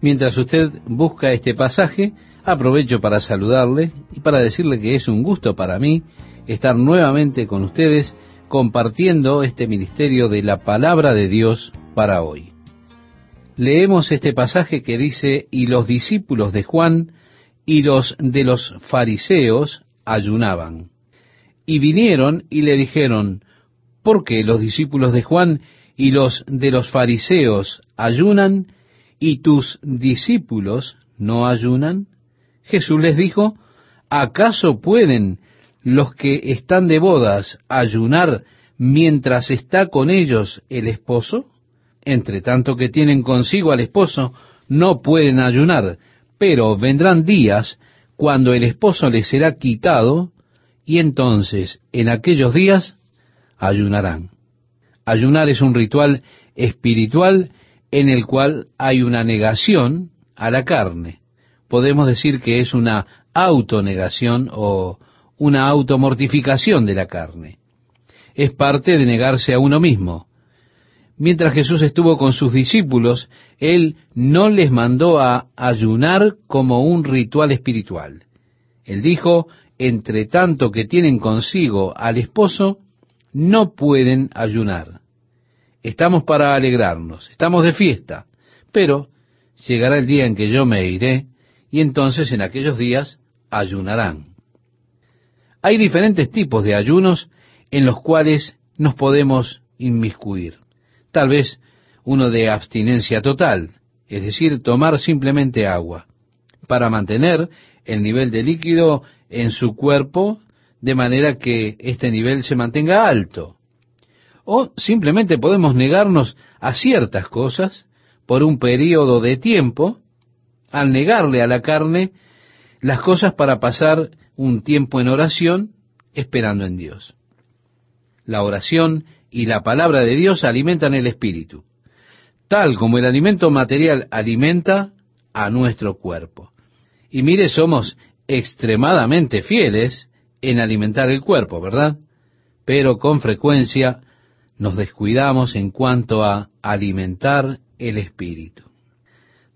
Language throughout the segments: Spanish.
Mientras usted busca este pasaje, aprovecho para saludarle y para decirle que es un gusto para mí estar nuevamente con ustedes compartiendo este ministerio de la palabra de Dios para hoy. Leemos este pasaje que dice, y los discípulos de Juan y los de los fariseos ayunaban. Y vinieron y le dijeron, ¿por qué los discípulos de Juan y los de los fariseos ayunan y tus discípulos no ayunan? Jesús les dijo, ¿acaso pueden los que están de bodas ayunar mientras está con ellos el esposo? Entre tanto que tienen consigo al esposo, no pueden ayunar, pero vendrán días cuando el esposo les será quitado, y entonces en aquellos días ayunarán. Ayunar es un ritual espiritual en el cual hay una negación a la carne. Podemos decir que es una autonegación o una automortificación de la carne. Es parte de negarse a uno mismo. Mientras Jesús estuvo con sus discípulos, Él no les mandó a ayunar como un ritual espiritual. Él dijo, entre tanto que tienen consigo al esposo, no pueden ayunar. Estamos para alegrarnos, estamos de fiesta, pero llegará el día en que yo me iré, y entonces en aquellos días ayunarán. Hay diferentes tipos de ayunos en los cuales nos podemos inmiscuir. Tal vez uno de abstinencia total, es decir, tomar simplemente agua, para mantener el nivel de líquido en su cuerpo de manera que este nivel se mantenga alto. O simplemente podemos negarnos a ciertas cosas por un periodo de tiempo, al negarle a la carne las cosas para pasar un tiempo en oración esperando en Dios. La oración y la palabra de Dios alimentan el espíritu, tal como el alimento material alimenta a nuestro cuerpo. Y mire, somos extremadamente fieles en alimentar el cuerpo, ¿verdad? Pero con frecuencia nos descuidamos en cuanto a alimentar el espíritu.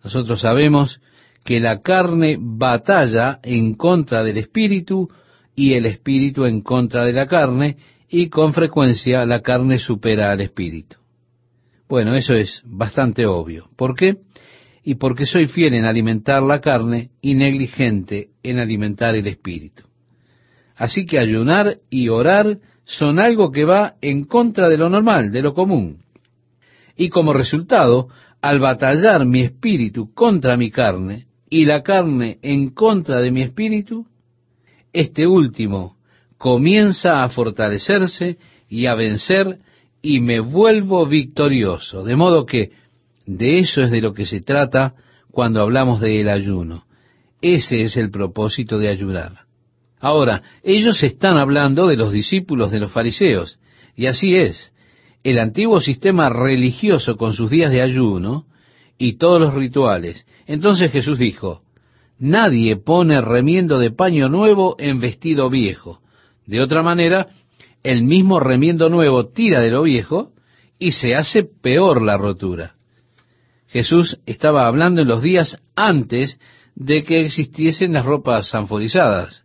Nosotros sabemos que la carne batalla en contra del espíritu y el espíritu en contra de la carne, y con frecuencia la carne supera al espíritu. Bueno, eso es bastante obvio. ¿Por qué? Y porque soy fiel en alimentar la carne y negligente en alimentar el espíritu. Así que ayunar y orar son algo que va en contra de lo normal, de lo común. Y como resultado, al batallar mi espíritu contra mi carne y la carne en contra de mi espíritu, este último comienza a fortalecerse y a vencer y me vuelvo victorioso. De modo que de eso es de lo que se trata cuando hablamos del ayuno. Ese es el propósito de ayudar. Ahora, ellos están hablando de los discípulos de los fariseos, y así es. El antiguo sistema religioso con sus días de ayuno y todos los rituales. Entonces Jesús dijo, Nadie pone remiendo de paño nuevo en vestido viejo. De otra manera, el mismo remiendo nuevo tira de lo viejo y se hace peor la rotura. Jesús estaba hablando en los días antes de que existiesen las ropas sanforizadas.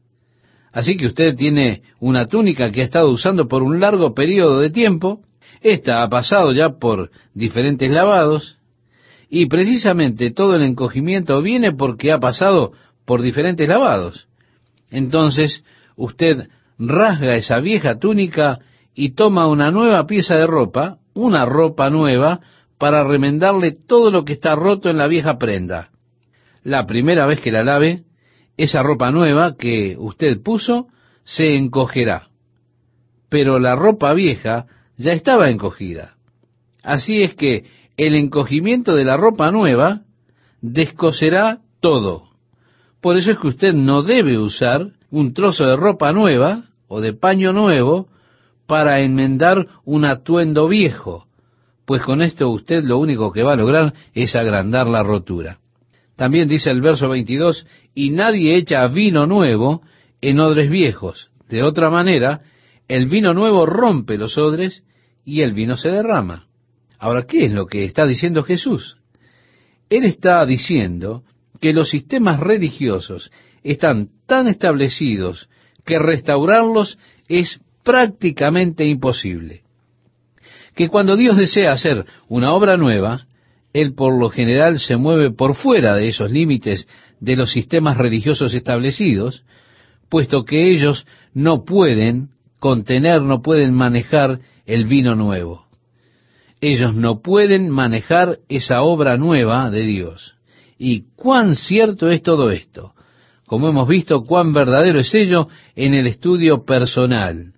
Así que usted tiene una túnica que ha estado usando por un largo periodo de tiempo, esta ha pasado ya por diferentes lavados, y precisamente todo el encogimiento viene porque ha pasado por diferentes lavados. Entonces usted rasga esa vieja túnica y toma una nueva pieza de ropa, una ropa nueva, para remendarle todo lo que está roto en la vieja prenda. La primera vez que la lave, esa ropa nueva que usted puso se encogerá. Pero la ropa vieja ya estaba encogida. Así es que el encogimiento de la ropa nueva descoserá todo. Por eso es que usted no debe usar un trozo de ropa nueva o de paño nuevo para enmendar un atuendo viejo, pues con esto usted lo único que va a lograr es agrandar la rotura. También dice el verso 22, y nadie echa vino nuevo en odres viejos. De otra manera, el vino nuevo rompe los odres y el vino se derrama. Ahora, ¿qué es lo que está diciendo Jesús? Él está diciendo que los sistemas religiosos están tan establecidos que restaurarlos es prácticamente imposible. Que cuando Dios desea hacer una obra nueva, Él por lo general se mueve por fuera de esos límites de los sistemas religiosos establecidos, puesto que ellos no pueden contener, no pueden manejar el vino nuevo. Ellos no pueden manejar esa obra nueva de Dios. ¿Y cuán cierto es todo esto? Como hemos visto, cuán verdadero es ello en el estudio personal.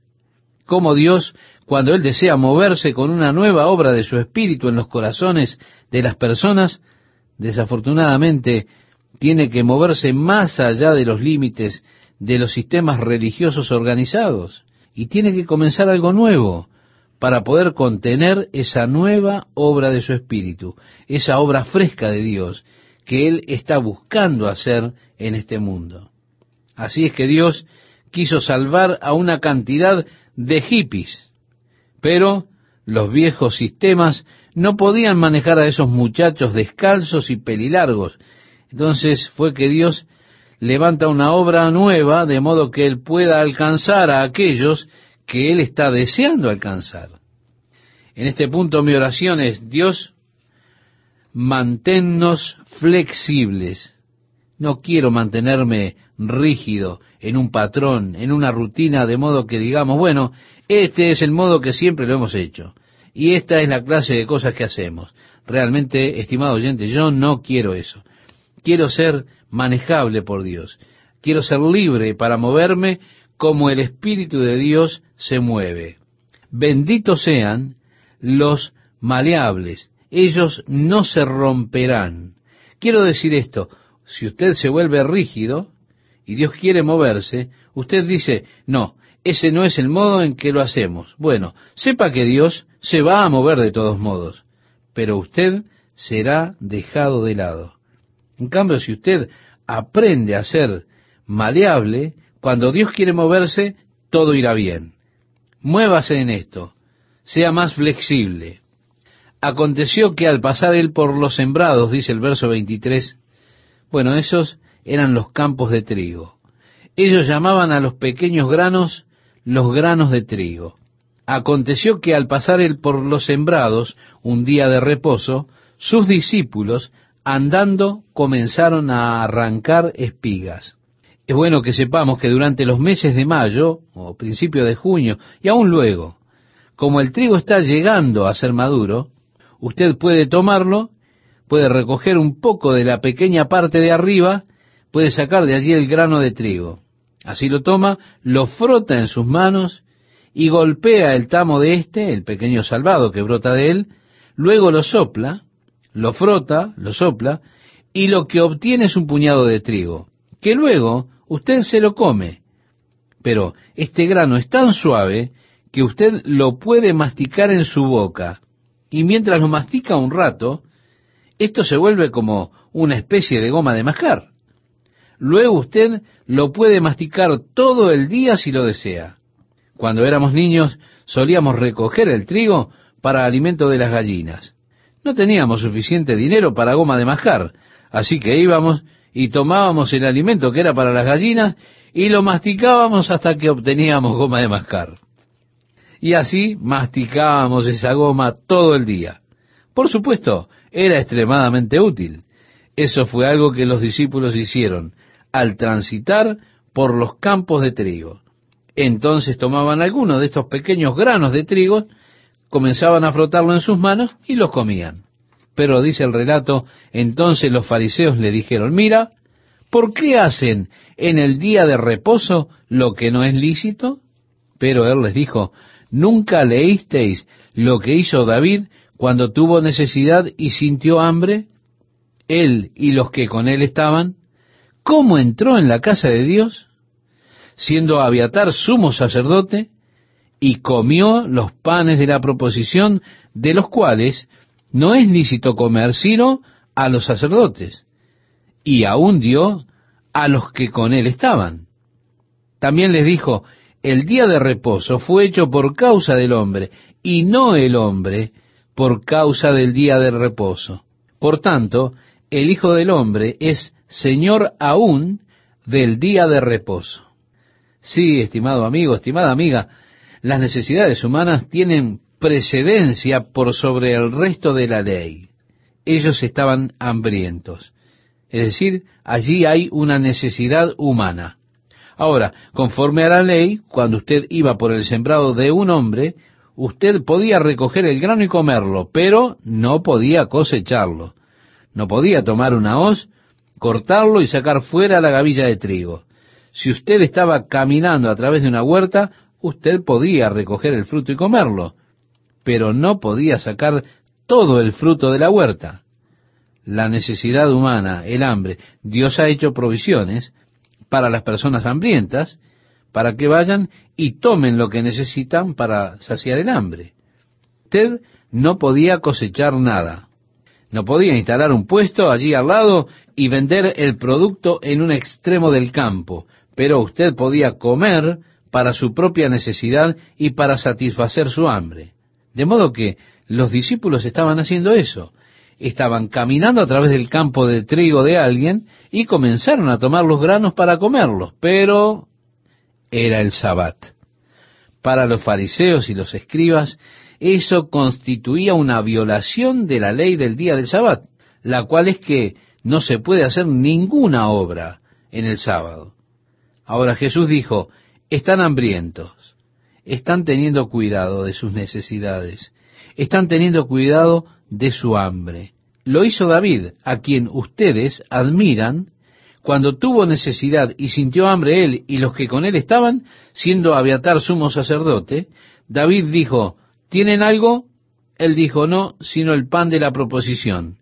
Cómo Dios, cuando Él desea moverse con una nueva obra de su espíritu en los corazones de las personas, desafortunadamente tiene que moverse más allá de los límites de los sistemas religiosos organizados y tiene que comenzar algo nuevo para poder contener esa nueva obra de su espíritu, esa obra fresca de Dios que Él está buscando hacer en este mundo. Así es que Dios quiso salvar a una cantidad de hippies, pero los viejos sistemas no podían manejar a esos muchachos descalzos y pelilargos. Entonces fue que Dios levanta una obra nueva de modo que Él pueda alcanzar a aquellos que Él está deseando alcanzar. En este punto mi oración es, Dios, manténnos flexibles. No quiero mantenerme rígido en un patrón, en una rutina, de modo que digamos, bueno, este es el modo que siempre lo hemos hecho. Y esta es la clase de cosas que hacemos. Realmente, estimado oyente, yo no quiero eso. Quiero ser manejable por Dios. Quiero ser libre para moverme como el Espíritu de Dios se mueve. Benditos sean los maleables. Ellos no se romperán. Quiero decir esto, si usted se vuelve rígido y Dios quiere moverse, usted dice, no, ese no es el modo en que lo hacemos. Bueno, sepa que Dios se va a mover de todos modos, pero usted será dejado de lado. En cambio, si usted aprende a ser maleable, cuando Dios quiere moverse, todo irá bien. Muévase en esto, sea más flexible. Aconteció que al pasar él por los sembrados, dice el verso 23, bueno, esos eran los campos de trigo. Ellos llamaban a los pequeños granos los granos de trigo. Aconteció que al pasar él por los sembrados, un día de reposo, sus discípulos andando comenzaron a arrancar espigas. Es bueno que sepamos que durante los meses de mayo o principio de junio y aún luego, como el trigo está llegando a ser maduro, usted puede tomarlo, puede recoger un poco de la pequeña parte de arriba, puede sacar de allí el grano de trigo. Así lo toma, lo frota en sus manos y golpea el tamo de éste, el pequeño salvado que brota de él, luego lo sopla, lo frota, lo sopla, y lo que obtiene es un puñado de trigo, que luego usted se lo come. Pero este grano es tan suave que usted lo puede masticar en su boca, y mientras lo mastica un rato, esto se vuelve como una especie de goma de mascar. Luego usted lo puede masticar todo el día si lo desea. Cuando éramos niños solíamos recoger el trigo para alimento de las gallinas. No teníamos suficiente dinero para goma de mascar, así que íbamos y tomábamos el alimento que era para las gallinas y lo masticábamos hasta que obteníamos goma de mascar. Y así masticábamos esa goma todo el día. Por supuesto, era extremadamente útil. Eso fue algo que los discípulos hicieron al transitar por los campos de trigo. Entonces tomaban algunos de estos pequeños granos de trigo comenzaban a frotarlo en sus manos y los comían. Pero dice el relato, entonces los fariseos le dijeron, mira, ¿por qué hacen en el día de reposo lo que no es lícito? Pero él les dijo, ¿nunca leísteis lo que hizo David cuando tuvo necesidad y sintió hambre? Él y los que con él estaban, ¿cómo entró en la casa de Dios? Siendo Abiatar sumo sacerdote, y comió los panes de la proposición, de los cuales no es lícito comer sino a los sacerdotes, y aún dio a los que con él estaban. También les dijo, el día de reposo fue hecho por causa del hombre, y no el hombre por causa del día de reposo. Por tanto, el Hijo del Hombre es Señor aún del día de reposo. Sí, estimado amigo, estimada amiga, las necesidades humanas tienen precedencia por sobre el resto de la ley. Ellos estaban hambrientos. Es decir, allí hay una necesidad humana. Ahora, conforme a la ley, cuando usted iba por el sembrado de un hombre, usted podía recoger el grano y comerlo, pero no podía cosecharlo. No podía tomar una hoz, cortarlo y sacar fuera la gavilla de trigo. Si usted estaba caminando a través de una huerta, usted podía recoger el fruto y comerlo, pero no podía sacar todo el fruto de la huerta. La necesidad humana, el hambre, Dios ha hecho provisiones para las personas hambrientas, para que vayan y tomen lo que necesitan para saciar el hambre. Usted no podía cosechar nada. No podía instalar un puesto allí al lado y vender el producto en un extremo del campo, pero usted podía comer para su propia necesidad y para satisfacer su hambre. De modo que los discípulos estaban haciendo eso. Estaban caminando a través del campo de trigo de alguien y comenzaron a tomar los granos para comerlos, pero era el sabbat. Para los fariseos y los escribas, eso constituía una violación de la ley del día del sabbat, la cual es que no se puede hacer ninguna obra en el sábado. Ahora Jesús dijo, están hambrientos, están teniendo cuidado de sus necesidades, están teniendo cuidado de su hambre. Lo hizo David, a quien ustedes admiran, cuando tuvo necesidad y sintió hambre él y los que con él estaban, siendo Abiatar sumo sacerdote, David dijo, ¿tienen algo? Él dijo, no, sino el pan de la proposición.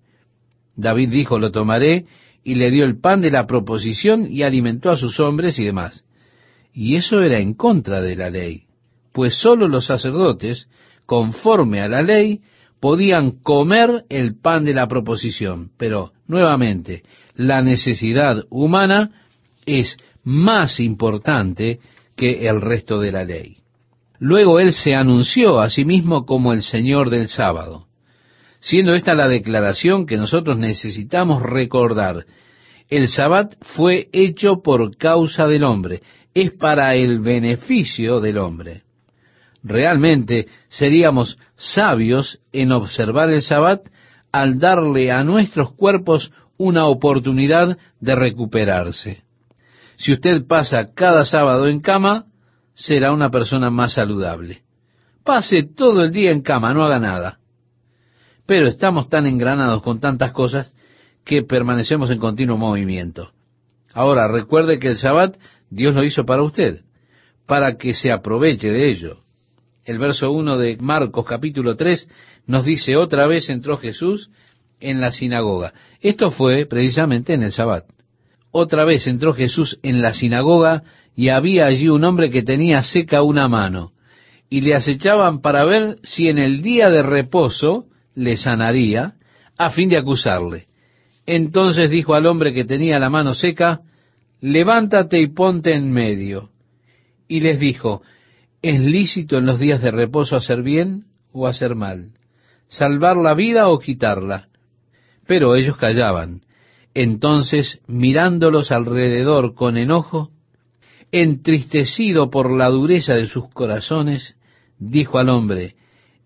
David dijo, lo tomaré, y le dio el pan de la proposición y alimentó a sus hombres y demás. Y eso era en contra de la ley, pues sólo los sacerdotes, conforme a la ley, podían comer el pan de la proposición. Pero, nuevamente, la necesidad humana es más importante que el resto de la ley. Luego él se anunció a sí mismo como el Señor del sábado, siendo esta la declaración que nosotros necesitamos recordar. El sabbat fue hecho por causa del hombre, es para el beneficio del hombre. Realmente seríamos sabios en observar el sabbat al darle a nuestros cuerpos una oportunidad de recuperarse. Si usted pasa cada sábado en cama, será una persona más saludable. Pase todo el día en cama, no haga nada. Pero estamos tan engranados con tantas cosas que permanecemos en continuo movimiento. Ahora, recuerde que el sabbat Dios lo hizo para usted, para que se aproveche de ello. El verso 1 de Marcos capítulo 3 nos dice, otra vez entró Jesús en la sinagoga. Esto fue precisamente en el Sabbat. Otra vez entró Jesús en la sinagoga y había allí un hombre que tenía seca una mano, y le acechaban para ver si en el día de reposo le sanaría, a fin de acusarle. Entonces dijo al hombre que tenía la mano seca, levántate y ponte en medio. Y les dijo, ¿es lícito en los días de reposo hacer bien o hacer mal? ¿Salvar la vida o quitarla? Pero ellos callaban. Entonces, mirándolos alrededor con enojo, entristecido por la dureza de sus corazones, dijo al hombre,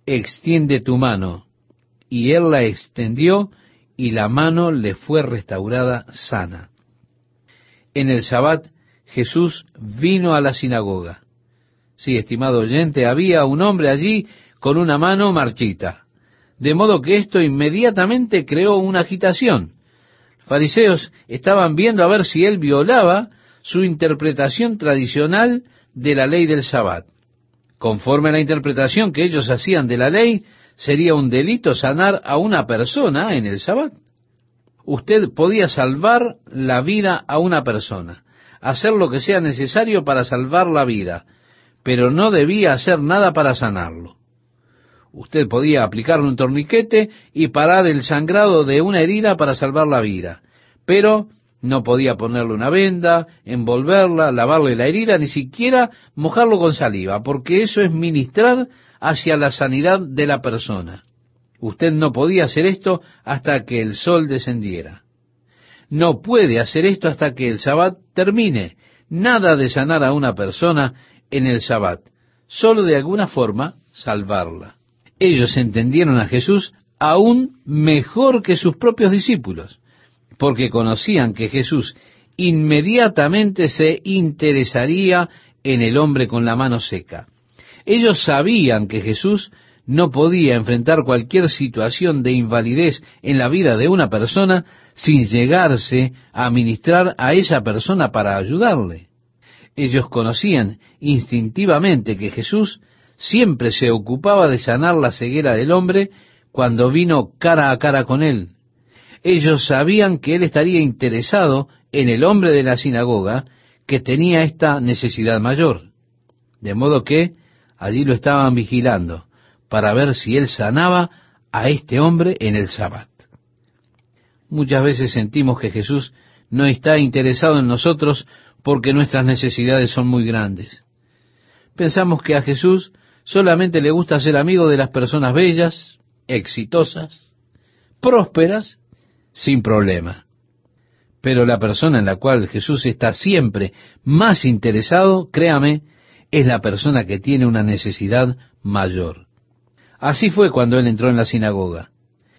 extiende tu mano. Y él la extendió y la mano le fue restaurada sana en el Sabbat Jesús vino a la sinagoga. Sí, estimado oyente, había un hombre allí con una mano marchita. De modo que esto inmediatamente creó una agitación. Los fariseos estaban viendo a ver si él violaba su interpretación tradicional de la ley del Sabbat. Conforme a la interpretación que ellos hacían de la ley, sería un delito sanar a una persona en el Sabbat usted podía salvar la vida a una persona, hacer lo que sea necesario para salvar la vida, pero no debía hacer nada para sanarlo. Usted podía aplicarle un torniquete y parar el sangrado de una herida para salvar la vida, pero no podía ponerle una venda, envolverla, lavarle la herida, ni siquiera mojarlo con saliva, porque eso es ministrar hacia la sanidad de la persona. Usted no podía hacer esto hasta que el sol descendiera. no puede hacer esto hasta que el sabbat termine. Nada de sanar a una persona en el sabbat, solo de alguna forma salvarla. Ellos entendieron a Jesús aún mejor que sus propios discípulos, porque conocían que Jesús inmediatamente se interesaría en el hombre con la mano seca. Ellos sabían que Jesús no podía enfrentar cualquier situación de invalidez en la vida de una persona sin llegarse a ministrar a esa persona para ayudarle. Ellos conocían instintivamente que Jesús siempre se ocupaba de sanar la ceguera del hombre cuando vino cara a cara con él. Ellos sabían que él estaría interesado en el hombre de la sinagoga que tenía esta necesidad mayor. De modo que allí lo estaban vigilando para ver si él sanaba a este hombre en el sabbat. Muchas veces sentimos que Jesús no está interesado en nosotros porque nuestras necesidades son muy grandes. Pensamos que a Jesús solamente le gusta ser amigo de las personas bellas, exitosas, prósperas, sin problema. Pero la persona en la cual Jesús está siempre más interesado, créame, es la persona que tiene una necesidad mayor. Así fue cuando él entró en la sinagoga.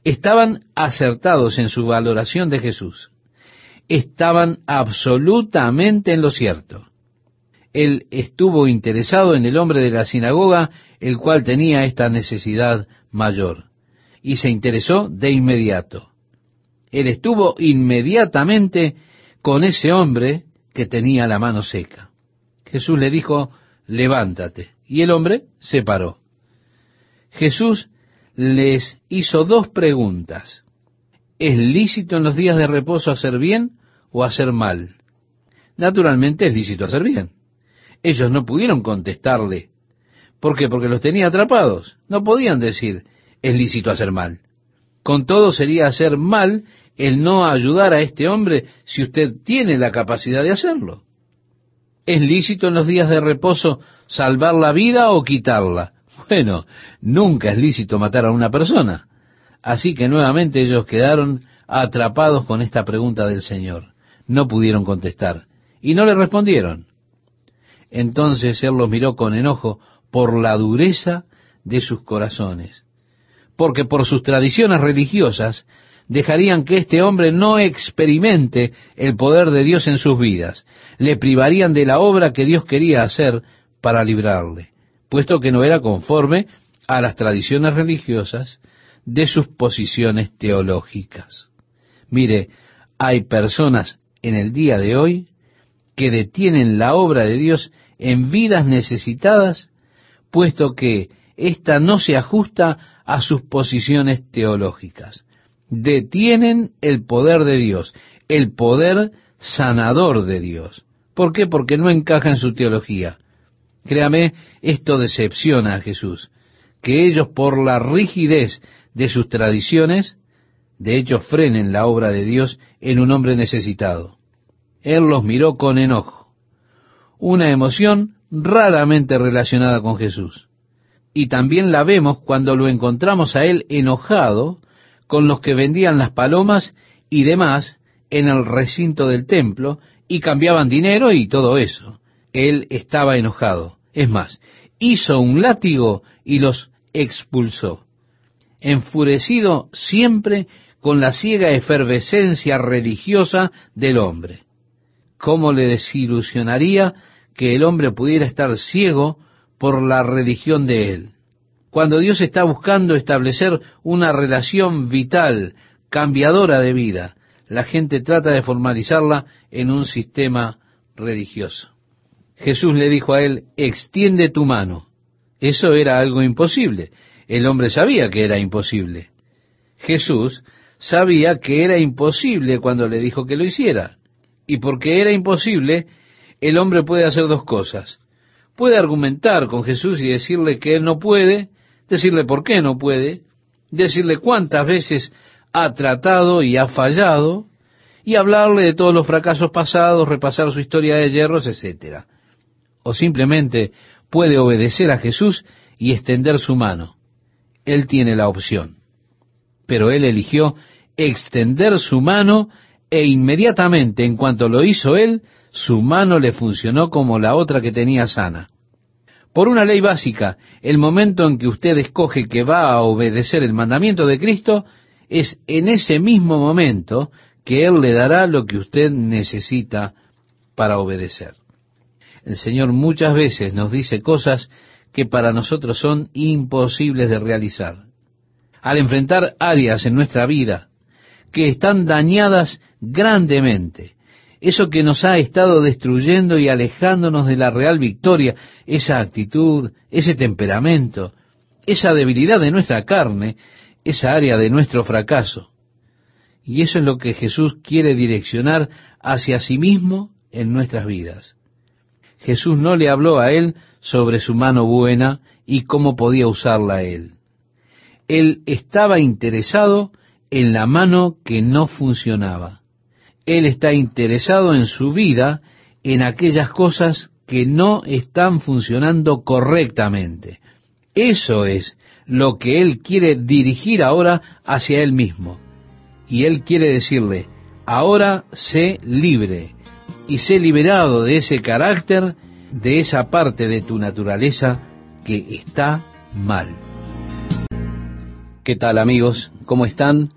Estaban acertados en su valoración de Jesús. Estaban absolutamente en lo cierto. Él estuvo interesado en el hombre de la sinagoga, el cual tenía esta necesidad mayor, y se interesó de inmediato. Él estuvo inmediatamente con ese hombre que tenía la mano seca. Jesús le dijo, levántate, y el hombre se paró. Jesús les hizo dos preguntas. ¿Es lícito en los días de reposo hacer bien o hacer mal? Naturalmente es lícito hacer bien. Ellos no pudieron contestarle. ¿Por qué? Porque los tenía atrapados. No podían decir, es lícito hacer mal. Con todo sería hacer mal el no ayudar a este hombre si usted tiene la capacidad de hacerlo. ¿Es lícito en los días de reposo salvar la vida o quitarla? Bueno, nunca es lícito matar a una persona. Así que nuevamente ellos quedaron atrapados con esta pregunta del Señor. No pudieron contestar y no le respondieron. Entonces él los miró con enojo por la dureza de sus corazones, porque por sus tradiciones religiosas dejarían que este hombre no experimente el poder de Dios en sus vidas, le privarían de la obra que Dios quería hacer para librarle puesto que no era conforme a las tradiciones religiosas de sus posiciones teológicas. Mire, hay personas en el día de hoy que detienen la obra de Dios en vidas necesitadas, puesto que ésta no se ajusta a sus posiciones teológicas. Detienen el poder de Dios, el poder sanador de Dios. ¿Por qué? Porque no encaja en su teología. Créame, esto decepciona a Jesús, que ellos por la rigidez de sus tradiciones, de hecho frenen la obra de Dios en un hombre necesitado. Él los miró con enojo, una emoción raramente relacionada con Jesús. Y también la vemos cuando lo encontramos a él enojado con los que vendían las palomas y demás en el recinto del templo y cambiaban dinero y todo eso él estaba enojado. Es más, hizo un látigo y los expulsó, enfurecido siempre con la ciega efervescencia religiosa del hombre. ¿Cómo le desilusionaría que el hombre pudiera estar ciego por la religión de él? Cuando Dios está buscando establecer una relación vital, cambiadora de vida, la gente trata de formalizarla en un sistema religioso. Jesús le dijo a él, extiende tu mano. Eso era algo imposible. El hombre sabía que era imposible. Jesús sabía que era imposible cuando le dijo que lo hiciera. Y porque era imposible, el hombre puede hacer dos cosas. Puede argumentar con Jesús y decirle que él no puede, decirle por qué no puede, decirle cuántas veces ha tratado y ha fallado, y hablarle de todos los fracasos pasados, repasar su historia de hierros, etcétera o simplemente puede obedecer a Jesús y extender su mano. Él tiene la opción. Pero él eligió extender su mano e inmediatamente en cuanto lo hizo él, su mano le funcionó como la otra que tenía sana. Por una ley básica, el momento en que usted escoge que va a obedecer el mandamiento de Cristo, es en ese mismo momento que Él le dará lo que usted necesita para obedecer. El Señor muchas veces nos dice cosas que para nosotros son imposibles de realizar. Al enfrentar áreas en nuestra vida que están dañadas grandemente, eso que nos ha estado destruyendo y alejándonos de la real victoria, esa actitud, ese temperamento, esa debilidad de nuestra carne, esa área de nuestro fracaso. Y eso es lo que Jesús quiere direccionar hacia sí mismo en nuestras vidas. Jesús no le habló a él sobre su mano buena y cómo podía usarla él. Él estaba interesado en la mano que no funcionaba. Él está interesado en su vida, en aquellas cosas que no están funcionando correctamente. Eso es lo que Él quiere dirigir ahora hacia Él mismo. Y Él quiere decirle, ahora sé libre y sé liberado de ese carácter, de esa parte de tu naturaleza que está mal. ¿Qué tal amigos? ¿Cómo están?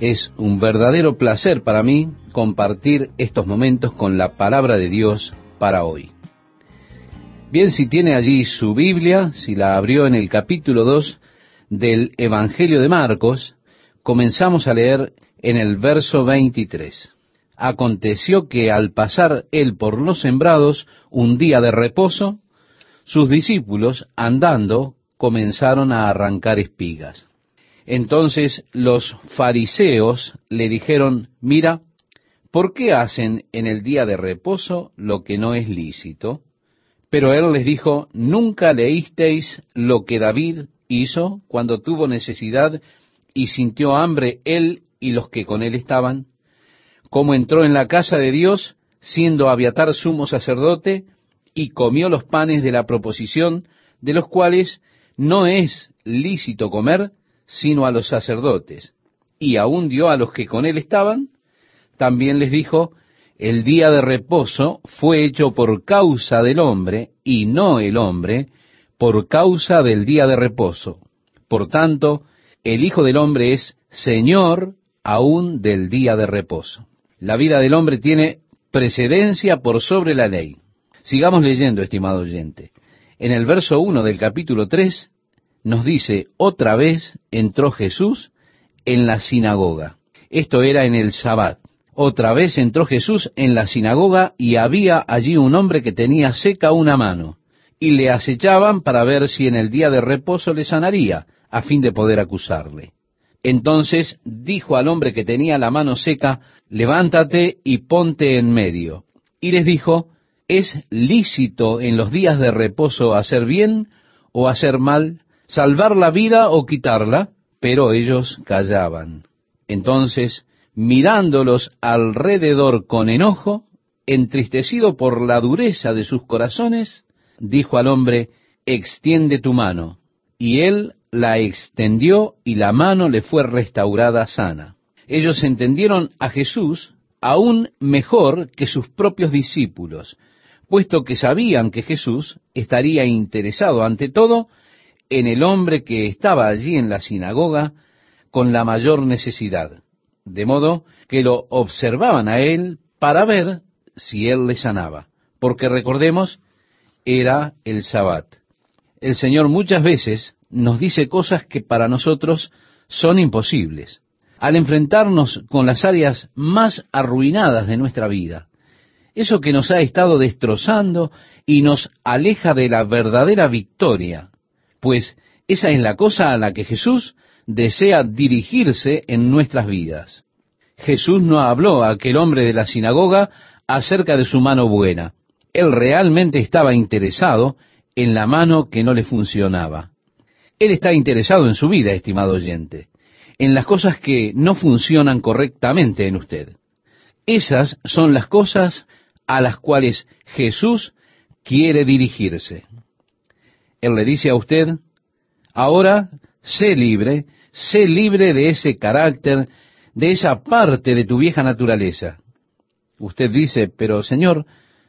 Es un verdadero placer para mí compartir estos momentos con la palabra de Dios para hoy. Bien, si tiene allí su Biblia, si la abrió en el capítulo 2 del Evangelio de Marcos, comenzamos a leer en el verso 23. Aconteció que al pasar él por los sembrados un día de reposo, sus discípulos, andando, comenzaron a arrancar espigas. Entonces los fariseos le dijeron, mira, ¿por qué hacen en el día de reposo lo que no es lícito? Pero él les dijo, ¿nunca leísteis lo que David hizo cuando tuvo necesidad y sintió hambre él y los que con él estaban? ¿Cómo entró en la casa de Dios, siendo Abiatar sumo sacerdote, y comió los panes de la proposición, de los cuales no es lícito comer, sino a los sacerdotes, y aún dio a los que con él estaban, también les dijo, el día de reposo fue hecho por causa del hombre, y no el hombre, por causa del día de reposo. Por tanto, el Hijo del Hombre es Señor aún del día de reposo. La vida del hombre tiene precedencia por sobre la ley. Sigamos leyendo, estimado oyente. En el verso 1 del capítulo 3 nos dice, otra vez entró Jesús en la sinagoga. Esto era en el Sabbat. Otra vez entró Jesús en la sinagoga y había allí un hombre que tenía seca una mano, y le acechaban para ver si en el día de reposo le sanaría, a fin de poder acusarle. Entonces dijo al hombre que tenía la mano seca, levántate y ponte en medio. Y les dijo, ¿es lícito en los días de reposo hacer bien o hacer mal, salvar la vida o quitarla, pero ellos callaban. Entonces, mirándolos alrededor con enojo, entristecido por la dureza de sus corazones, dijo al hombre, extiende tu mano. Y él la extendió y la mano le fue restaurada sana. Ellos entendieron a Jesús aún mejor que sus propios discípulos, puesto que sabían que Jesús estaría interesado ante todo en el hombre que estaba allí en la sinagoga con la mayor necesidad, de modo que lo observaban a él para ver si él le sanaba, porque recordemos, era el sabbat. El Señor muchas veces nos dice cosas que para nosotros son imposibles. Al enfrentarnos con las áreas más arruinadas de nuestra vida, eso que nos ha estado destrozando y nos aleja de la verdadera victoria, pues esa es la cosa a la que Jesús desea dirigirse en nuestras vidas. Jesús no habló a aquel hombre de la sinagoga acerca de su mano buena. Él realmente estaba interesado en la mano que no le funcionaba. Él está interesado en su vida, estimado oyente, en las cosas que no funcionan correctamente en usted. Esas son las cosas a las cuales Jesús quiere dirigirse. Él le dice a usted, ahora sé libre, sé libre de ese carácter, de esa parte de tu vieja naturaleza. Usted dice, pero Señor,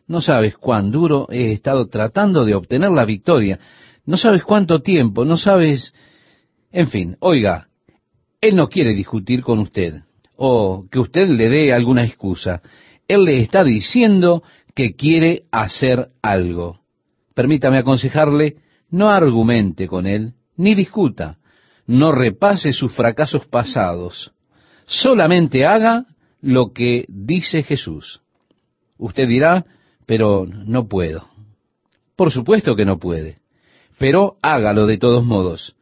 no sabes cuán duro he estado tratando de obtener la victoria, no sabes cuánto tiempo, no sabes... En fin, oiga, Él no quiere discutir con usted, o que usted le dé alguna excusa. Él le está diciendo que quiere hacer algo. Permítame aconsejarle, no argumente con Él, ni discuta, no repase sus fracasos pasados, solamente haga lo que dice Jesús. Usted dirá, pero no puedo. Por supuesto que no puede, pero hágalo de todos modos,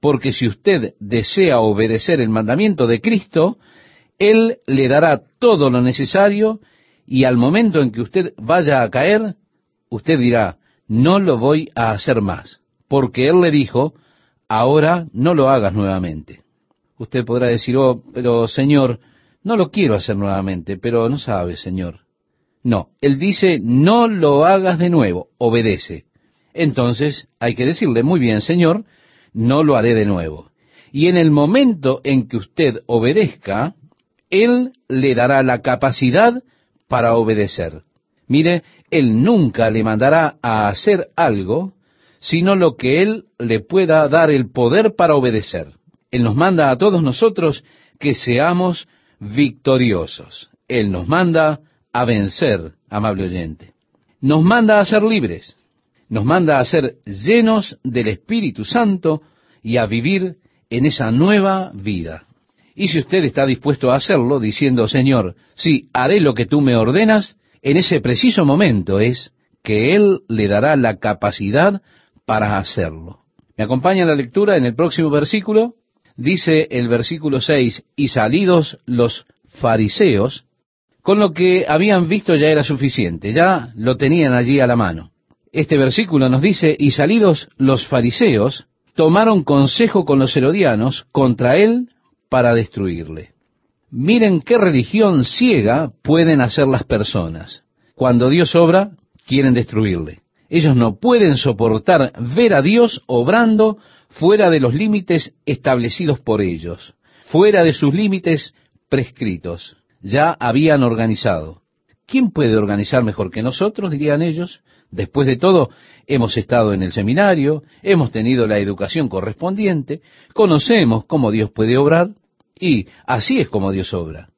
porque si usted desea obedecer el mandamiento de Cristo, Él le dará todo lo necesario y al momento en que usted vaya a caer, usted dirá, no lo voy a hacer más, porque Él le dijo, ahora no lo hagas nuevamente. Usted podrá decir, oh, pero Señor, no lo quiero hacer nuevamente, pero no sabe, Señor. No, Él dice, no lo hagas de nuevo, obedece. Entonces hay que decirle, muy bien, Señor, no lo haré de nuevo. Y en el momento en que usted obedezca, Él le dará la capacidad para obedecer. Mire, Él nunca le mandará a hacer algo sino lo que Él le pueda dar el poder para obedecer. Él nos manda a todos nosotros que seamos victoriosos. Él nos manda a vencer, amable oyente. Nos manda a ser libres. Nos manda a ser llenos del Espíritu Santo y a vivir en esa nueva vida. Y si usted está dispuesto a hacerlo, diciendo, Señor, sí, haré lo que tú me ordenas, en ese preciso momento es que Él le dará la capacidad para hacerlo. ¿Me acompaña la lectura en el próximo versículo? Dice el versículo 6, y salidos los fariseos, con lo que habían visto ya era suficiente, ya lo tenían allí a la mano. Este versículo nos dice, y salidos los fariseos, tomaron consejo con los herodianos contra él para destruirle. Miren qué religión ciega pueden hacer las personas. Cuando Dios obra, quieren destruirle. Ellos no pueden soportar ver a Dios obrando fuera de los límites establecidos por ellos, fuera de sus límites prescritos. Ya habían organizado. ¿Quién puede organizar mejor que nosotros? dirían ellos. Después de todo, hemos estado en el seminario, hemos tenido la educación correspondiente, conocemos cómo Dios puede obrar y así es como Dios obra.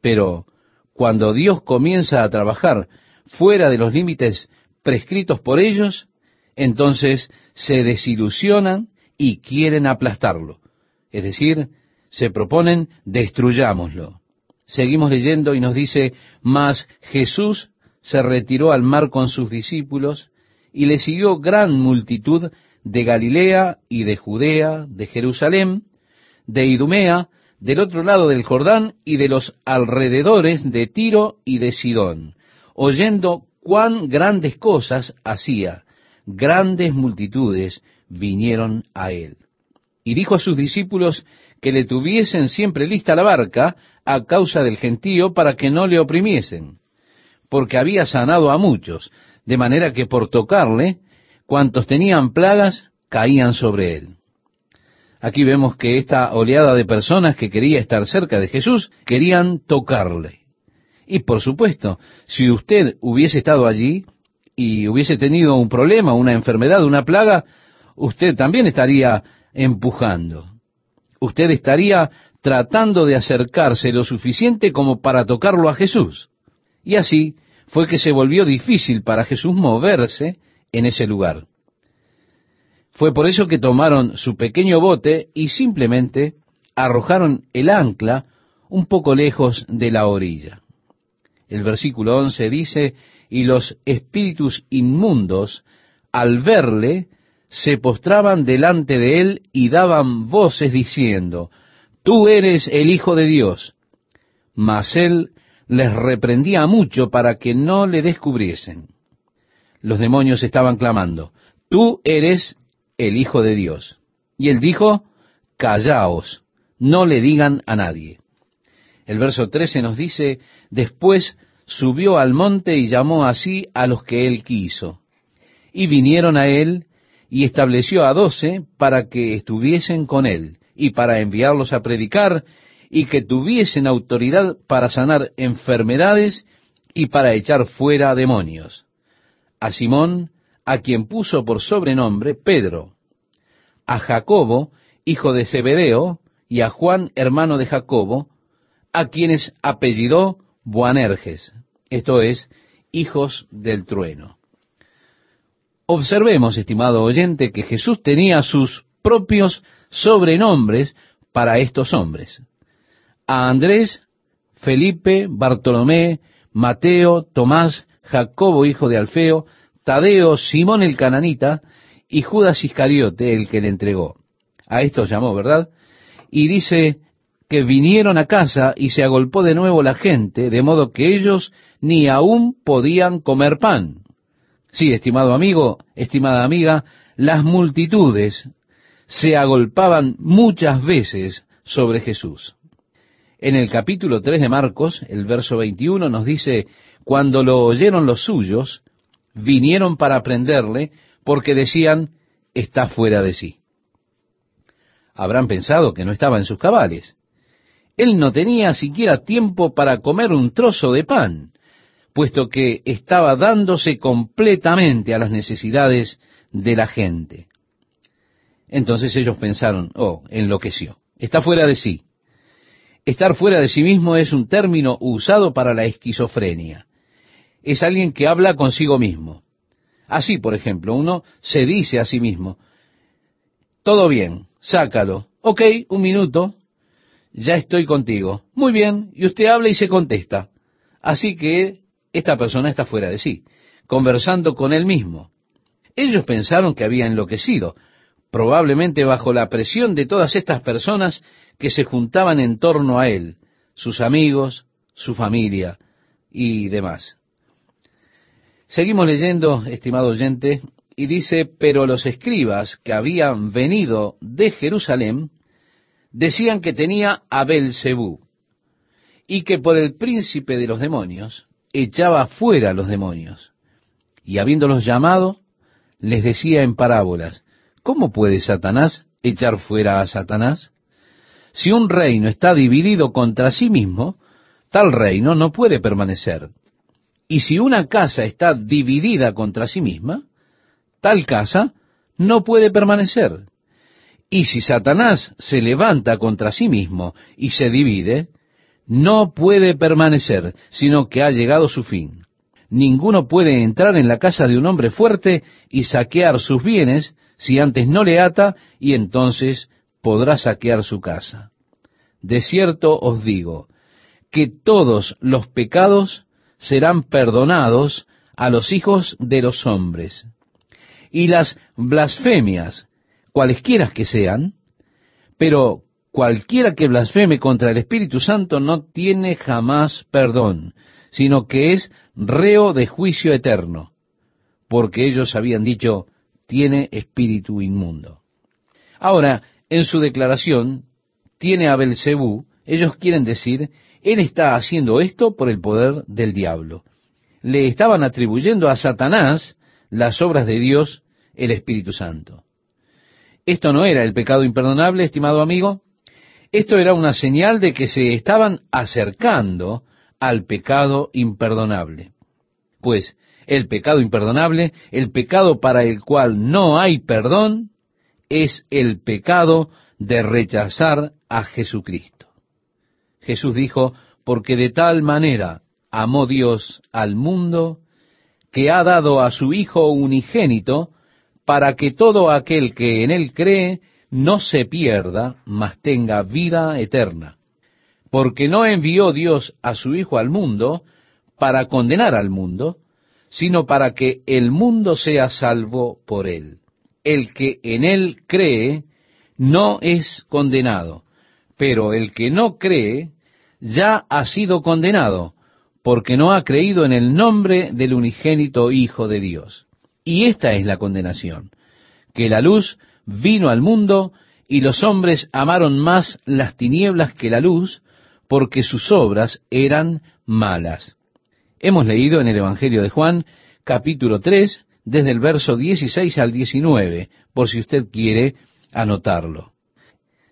Pero cuando Dios comienza a trabajar fuera de los límites prescritos por ellos, entonces se desilusionan y quieren aplastarlo. Es decir, se proponen destruyámoslo. Seguimos leyendo y nos dice, mas Jesús se retiró al mar con sus discípulos y le siguió gran multitud de Galilea y de Judea, de Jerusalén, de Idumea, del otro lado del Jordán y de los alrededores de Tiro y de Sidón, oyendo cuán grandes cosas hacía. Grandes multitudes vinieron a él. Y dijo a sus discípulos que le tuviesen siempre lista la barca a causa del gentío para que no le oprimiesen, porque había sanado a muchos, de manera que por tocarle, cuantos tenían plagas caían sobre él. Aquí vemos que esta oleada de personas que quería estar cerca de Jesús querían tocarle. Y por supuesto, si usted hubiese estado allí y hubiese tenido un problema, una enfermedad, una plaga, usted también estaría empujando. Usted estaría tratando de acercarse lo suficiente como para tocarlo a Jesús. Y así fue que se volvió difícil para Jesús moverse en ese lugar. Fue por eso que tomaron su pequeño bote y simplemente arrojaron el ancla un poco lejos de la orilla. El versículo 11 dice, y los espíritus inmundos, al verle, se postraban delante de él y daban voces diciendo, Tú eres el Hijo de Dios. Mas él les reprendía mucho para que no le descubriesen. Los demonios estaban clamando, Tú eres el Hijo de Dios. Y él dijo, Callaos, no le digan a nadie. El verso 13 nos dice, después subió al monte y llamó así a los que él quiso. Y vinieron a él y estableció a doce para que estuviesen con él y para enviarlos a predicar y que tuviesen autoridad para sanar enfermedades y para echar fuera demonios. A Simón, a quien puso por sobrenombre Pedro, a Jacobo, hijo de Zebedeo, y a Juan, hermano de Jacobo, a quienes apellidó Boanerges, esto es, hijos del trueno. Observemos, estimado oyente, que Jesús tenía sus propios sobrenombres para estos hombres. A Andrés, Felipe, Bartolomé, Mateo, Tomás, Jacobo, hijo de Alfeo, Tadeo, Simón el cananita y Judas Iscariote, el que le entregó. A estos llamó, ¿verdad? Y dice que vinieron a casa y se agolpó de nuevo la gente, de modo que ellos ni aún podían comer pan. Sí, estimado amigo, estimada amiga, las multitudes se agolpaban muchas veces sobre Jesús. En el capítulo 3 de Marcos, el verso 21 nos dice, cuando lo oyeron los suyos, vinieron para prenderle porque decían, está fuera de sí. Habrán pensado que no estaba en sus cabales. Él no tenía siquiera tiempo para comer un trozo de pan, puesto que estaba dándose completamente a las necesidades de la gente. Entonces ellos pensaron, oh, enloqueció, está fuera de sí. Estar fuera de sí mismo es un término usado para la esquizofrenia. Es alguien que habla consigo mismo. Así, por ejemplo, uno se dice a sí mismo, todo bien, sácalo, ok, un minuto, ya estoy contigo. Muy bien, y usted habla y se contesta. Así que esta persona está fuera de sí, conversando con él mismo. Ellos pensaron que había enloquecido, probablemente bajo la presión de todas estas personas que se juntaban en torno a él, sus amigos, su familia y demás. Seguimos leyendo, estimado oyente, y dice, pero los escribas que habían venido de Jerusalén decían que tenía a Belcebú y que por el príncipe de los demonios echaba fuera a los demonios. Y habiéndolos llamado, les decía en parábolas, ¿Cómo puede Satanás echar fuera a Satanás? Si un reino está dividido contra sí mismo, tal reino no puede permanecer. Y si una casa está dividida contra sí misma, tal casa no puede permanecer. Y si Satanás se levanta contra sí mismo y se divide, no puede permanecer, sino que ha llegado su fin. Ninguno puede entrar en la casa de un hombre fuerte y saquear sus bienes si antes no le ata, y entonces podrá saquear su casa. De cierto os digo, que todos los pecados serán perdonados a los hijos de los hombres. Y las blasfemias, cualesquiera que sean, pero cualquiera que blasfeme contra el Espíritu Santo no tiene jamás perdón, sino que es reo de juicio eterno, porque ellos habían dicho, tiene espíritu inmundo. Ahora, en su declaración, tiene a Belcebú, ellos quieren decir, él está haciendo esto por el poder del diablo. Le estaban atribuyendo a Satanás las obras de Dios, el Espíritu Santo. Esto no era el pecado imperdonable, estimado amigo. Esto era una señal de que se estaban acercando al pecado imperdonable. Pues el pecado imperdonable, el pecado para el cual no hay perdón, es el pecado de rechazar a Jesucristo. Jesús dijo, porque de tal manera amó Dios al mundo, que ha dado a su Hijo unigénito, para que todo aquel que en él cree no se pierda, mas tenga vida eterna. Porque no envió Dios a su Hijo al mundo para condenar al mundo, sino para que el mundo sea salvo por él. El que en él cree no es condenado, pero el que no cree ya ha sido condenado, porque no ha creído en el nombre del unigénito Hijo de Dios. Y esta es la condenación, que la luz vino al mundo y los hombres amaron más las tinieblas que la luz, porque sus obras eran malas. Hemos leído en el Evangelio de Juan, capítulo 3, desde el verso 16 al 19, por si usted quiere anotarlo.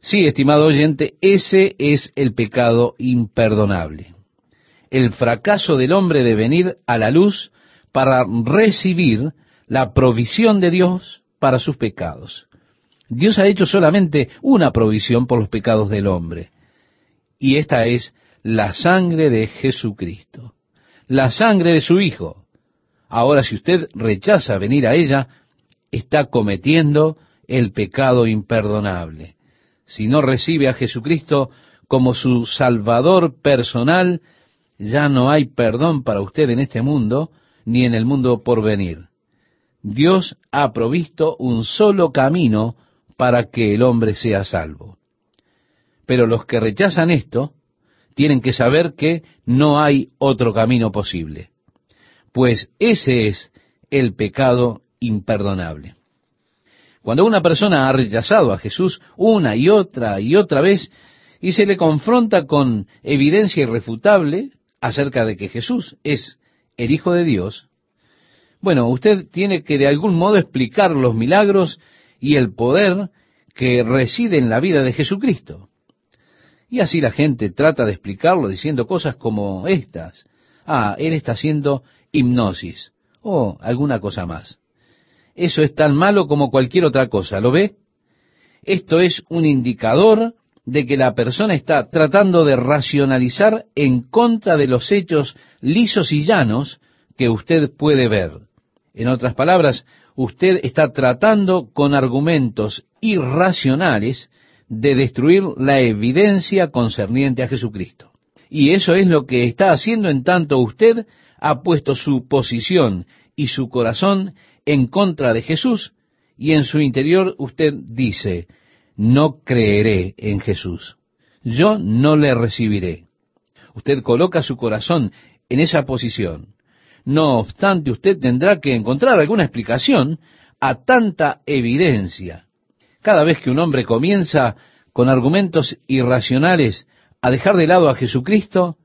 Sí, estimado oyente, ese es el pecado imperdonable. El fracaso del hombre de venir a la luz para recibir la provisión de Dios para sus pecados. Dios ha hecho solamente una provisión por los pecados del hombre, y esta es la sangre de Jesucristo, la sangre de su Hijo. Ahora, si usted rechaza venir a ella, está cometiendo el pecado imperdonable. Si no recibe a Jesucristo como su Salvador personal, ya no hay perdón para usted en este mundo ni en el mundo por venir. Dios ha provisto un solo camino para que el hombre sea salvo. Pero los que rechazan esto tienen que saber que no hay otro camino posible, pues ese es el pecado imperdonable. Cuando una persona ha rechazado a Jesús una y otra y otra vez y se le confronta con evidencia irrefutable acerca de que Jesús es el Hijo de Dios, bueno, usted tiene que de algún modo explicar los milagros y el poder que reside en la vida de Jesucristo. Y así la gente trata de explicarlo diciendo cosas como estas. Ah, él está haciendo hipnosis o alguna cosa más. Eso es tan malo como cualquier otra cosa, ¿lo ve? Esto es un indicador de que la persona está tratando de racionalizar en contra de los hechos lisos y llanos que usted puede ver. En otras palabras, usted está tratando con argumentos irracionales de destruir la evidencia concerniente a Jesucristo. Y eso es lo que está haciendo en tanto usted ha puesto su posición y su corazón en contra de Jesús y en su interior usted dice, no creeré en Jesús, yo no le recibiré. Usted coloca su corazón en esa posición. No obstante, usted tendrá que encontrar alguna explicación a tanta evidencia. Cada vez que un hombre comienza con argumentos irracionales a dejar de lado a Jesucristo,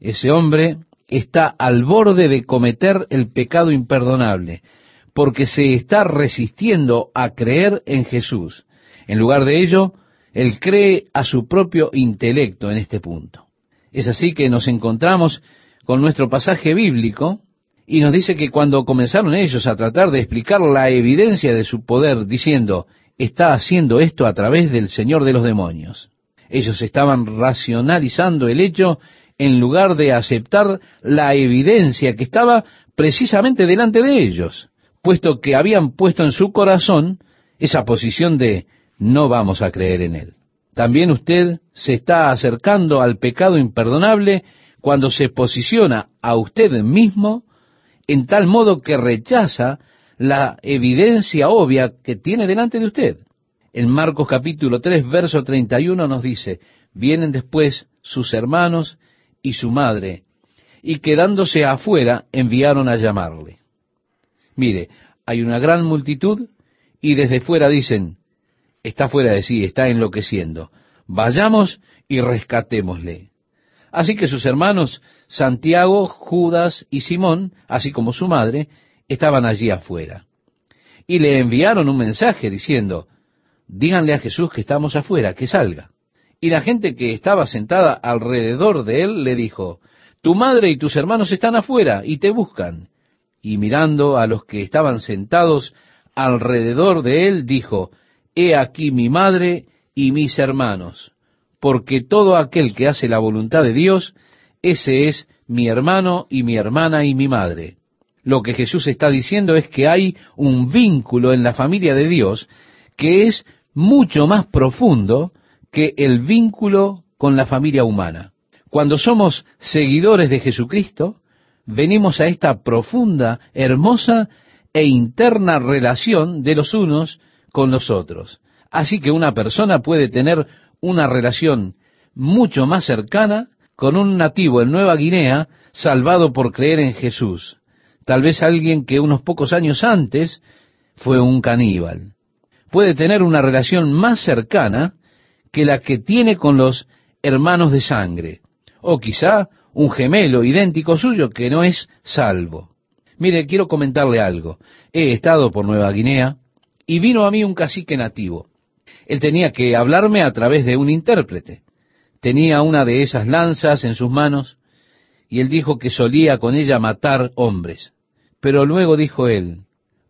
ese hombre está al borde de cometer el pecado imperdonable, porque se está resistiendo a creer en Jesús. En lugar de ello, él cree a su propio intelecto en este punto. Es así que nos encontramos con nuestro pasaje bíblico y nos dice que cuando comenzaron ellos a tratar de explicar la evidencia de su poder, diciendo, está haciendo esto a través del Señor de los demonios. Ellos estaban racionalizando el hecho en lugar de aceptar la evidencia que estaba precisamente delante de ellos puesto que habían puesto en su corazón esa posición de no vamos a creer en Él. También usted se está acercando al pecado imperdonable cuando se posiciona a usted mismo en tal modo que rechaza la evidencia obvia que tiene delante de usted. En Marcos capítulo 3, verso 31 nos dice, vienen después sus hermanos y su madre, y quedándose afuera enviaron a llamarle. Mire, hay una gran multitud y desde fuera dicen, está fuera de sí, está enloqueciendo. Vayamos y rescatémosle. Así que sus hermanos Santiago, Judas y Simón, así como su madre, estaban allí afuera. Y le enviaron un mensaje diciendo, díganle a Jesús que estamos afuera, que salga. Y la gente que estaba sentada alrededor de él le dijo, tu madre y tus hermanos están afuera y te buscan y mirando a los que estaban sentados alrededor de él, dijo, He aquí mi madre y mis hermanos, porque todo aquel que hace la voluntad de Dios, ese es mi hermano y mi hermana y mi madre. Lo que Jesús está diciendo es que hay un vínculo en la familia de Dios que es mucho más profundo que el vínculo con la familia humana. Cuando somos seguidores de Jesucristo, venimos a esta profunda, hermosa e interna relación de los unos con los otros. Así que una persona puede tener una relación mucho más cercana con un nativo en Nueva Guinea salvado por creer en Jesús. Tal vez alguien que unos pocos años antes fue un caníbal. Puede tener una relación más cercana que la que tiene con los hermanos de sangre. O quizá un gemelo idéntico suyo que no es salvo. Mire, quiero comentarle algo. He estado por Nueva Guinea y vino a mí un cacique nativo. Él tenía que hablarme a través de un intérprete. Tenía una de esas lanzas en sus manos y él dijo que solía con ella matar hombres. Pero luego dijo él,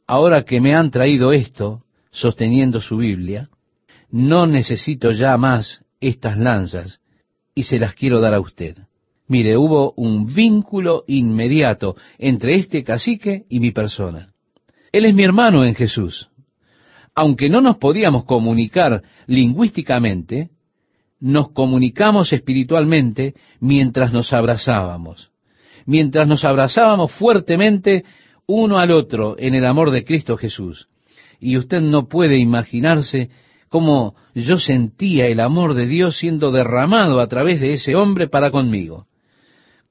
ahora que me han traído esto, sosteniendo su Biblia, no necesito ya más estas lanzas y se las quiero dar a usted. Mire, hubo un vínculo inmediato entre este cacique y mi persona. Él es mi hermano en Jesús. Aunque no nos podíamos comunicar lingüísticamente, nos comunicamos espiritualmente mientras nos abrazábamos. Mientras nos abrazábamos fuertemente uno al otro en el amor de Cristo Jesús. Y usted no puede imaginarse cómo yo sentía el amor de Dios siendo derramado a través de ese hombre para conmigo.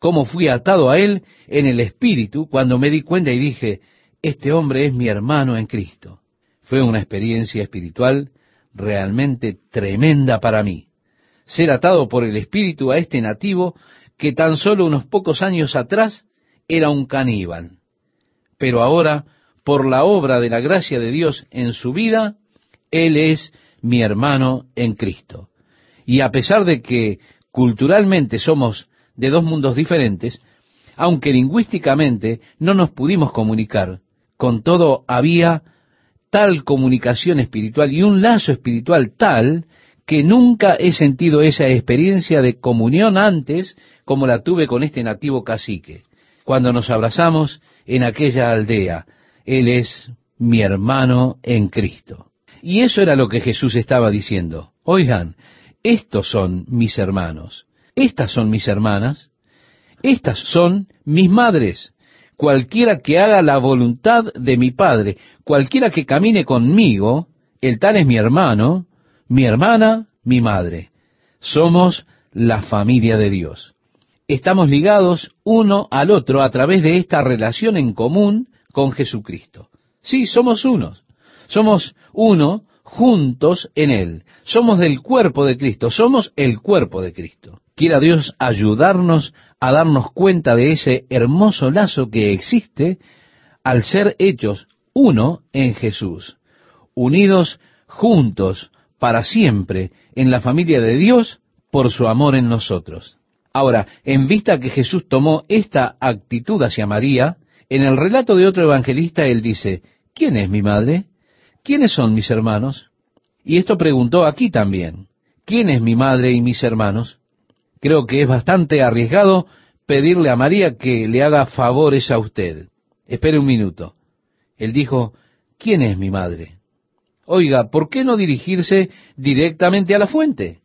Cómo fui atado a él en el espíritu cuando me di cuenta y dije, este hombre es mi hermano en Cristo. Fue una experiencia espiritual realmente tremenda para mí. Ser atado por el espíritu a este nativo que tan solo unos pocos años atrás era un caníbal. Pero ahora, por la obra de la gracia de Dios en su vida, Él es mi hermano en Cristo. Y a pesar de que culturalmente somos de dos mundos diferentes, aunque lingüísticamente no nos pudimos comunicar, con todo había tal comunicación espiritual y un lazo espiritual tal que nunca he sentido esa experiencia de comunión antes como la tuve con este nativo cacique. Cuando nos abrazamos en aquella aldea, Él es mi hermano en Cristo. Y eso era lo que Jesús estaba diciendo. Oigan, estos son mis hermanos, estas son mis hermanas, estas son mis madres. Cualquiera que haga la voluntad de mi Padre, cualquiera que camine conmigo, el tal es mi hermano, mi hermana, mi madre. Somos la familia de Dios. Estamos ligados uno al otro a través de esta relación en común con Jesucristo. Sí, somos unos. Somos uno juntos en Él. Somos del cuerpo de Cristo. Somos el cuerpo de Cristo. Quiera Dios ayudarnos a darnos cuenta de ese hermoso lazo que existe al ser hechos uno en Jesús, unidos juntos para siempre en la familia de Dios por su amor en nosotros. Ahora, en vista que Jesús tomó esta actitud hacia María, en el relato de otro evangelista él dice, ¿quién es mi madre? ¿quiénes son mis hermanos? Y esto preguntó aquí también, ¿quién es mi madre y mis hermanos? Creo que es bastante arriesgado pedirle a María que le haga favores a usted. Espere un minuto. Él dijo, ¿quién es mi madre? Oiga, ¿por qué no dirigirse directamente a la fuente?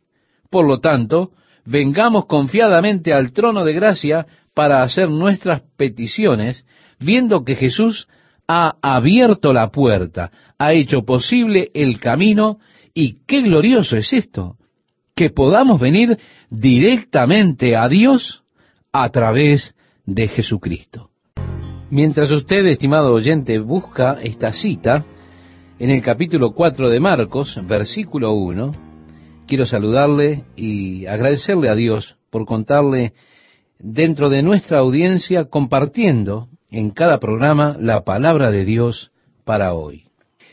Por lo tanto, vengamos confiadamente al trono de gracia para hacer nuestras peticiones, viendo que Jesús ha abierto la puerta, ha hecho posible el camino, y qué glorioso es esto, que podamos venir directamente a Dios a través de Jesucristo. Mientras usted, estimado oyente, busca esta cita, en el capítulo 4 de Marcos, versículo 1, quiero saludarle y agradecerle a Dios por contarle dentro de nuestra audiencia compartiendo en cada programa la palabra de Dios para hoy.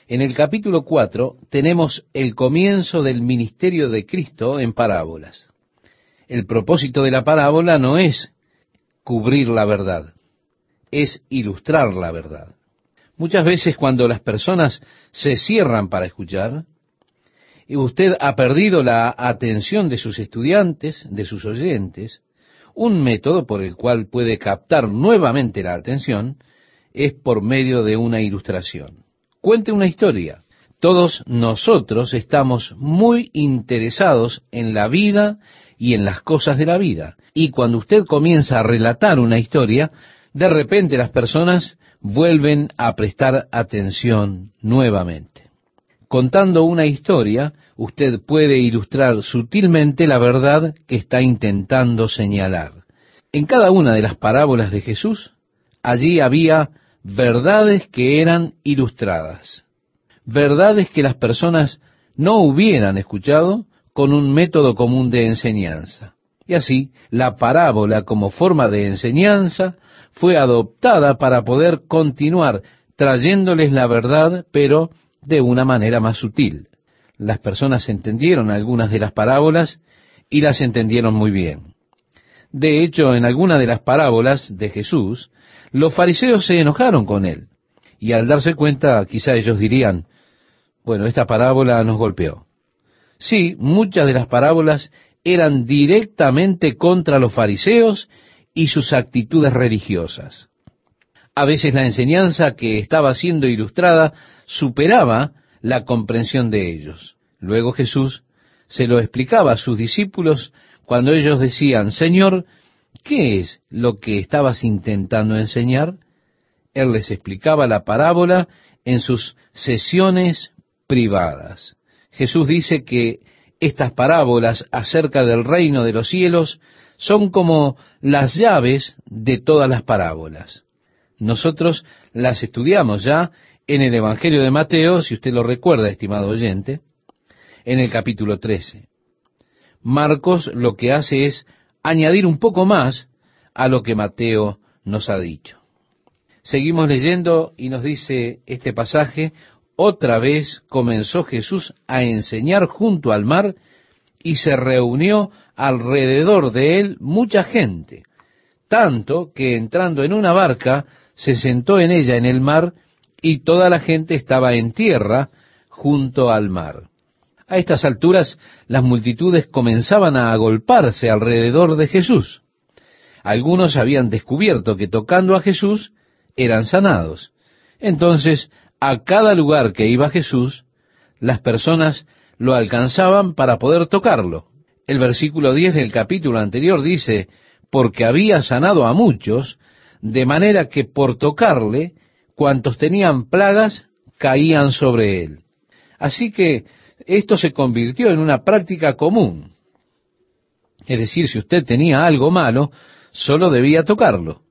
En el capítulo 4 tenemos el comienzo del ministerio de Cristo en parábolas. El propósito de la parábola no es cubrir la verdad, es ilustrar la verdad. Muchas veces cuando las personas se cierran para escuchar, y usted ha perdido la atención de sus estudiantes, de sus oyentes, un método por el cual puede captar nuevamente la atención es por medio de una ilustración. Cuente una historia. Todos nosotros estamos muy interesados en la vida y en las cosas de la vida. Y cuando usted comienza a relatar una historia, de repente las personas vuelven a prestar atención nuevamente. Contando una historia, usted puede ilustrar sutilmente la verdad que está intentando señalar. En cada una de las parábolas de Jesús, allí había verdades que eran ilustradas, verdades que las personas no hubieran escuchado con un método común de enseñanza. Y así, la parábola como forma de enseñanza fue adoptada para poder continuar trayéndoles la verdad, pero de una manera más sutil. las personas entendieron algunas de las parábolas y las entendieron muy bien. De hecho, en alguna de las parábolas de Jesús, los fariseos se enojaron con él. Y al darse cuenta, quizá ellos dirían, bueno, esta parábola nos golpeó. Sí, muchas de las parábolas eran directamente contra los fariseos y sus actitudes religiosas. A veces la enseñanza que estaba siendo ilustrada superaba la comprensión de ellos. Luego Jesús se lo explicaba a sus discípulos cuando ellos decían, Señor, ¿qué es lo que estabas intentando enseñar? Él les explicaba la parábola en sus sesiones privadas. Jesús dice que estas parábolas acerca del reino de los cielos son como las llaves de todas las parábolas. Nosotros las estudiamos ya en el Evangelio de Mateo, si usted lo recuerda, estimado oyente, en el capítulo 13. Marcos lo que hace es añadir un poco más a lo que Mateo nos ha dicho. Seguimos leyendo y nos dice este pasaje, otra vez comenzó Jesús a enseñar junto al mar y se reunió alrededor de él mucha gente, tanto que entrando en una barca se sentó en ella en el mar y toda la gente estaba en tierra junto al mar. A estas alturas las multitudes comenzaban a agolparse alrededor de Jesús. Algunos habían descubierto que tocando a Jesús eran sanados. Entonces, a cada lugar que iba Jesús, las personas lo alcanzaban para poder tocarlo. El versículo 10 del capítulo anterior dice, porque había sanado a muchos, de manera que por tocarle, cuantos tenían plagas caían sobre él. Así que esto se convirtió en una práctica común. Es decir, si usted tenía algo malo, solo debía tocarlo.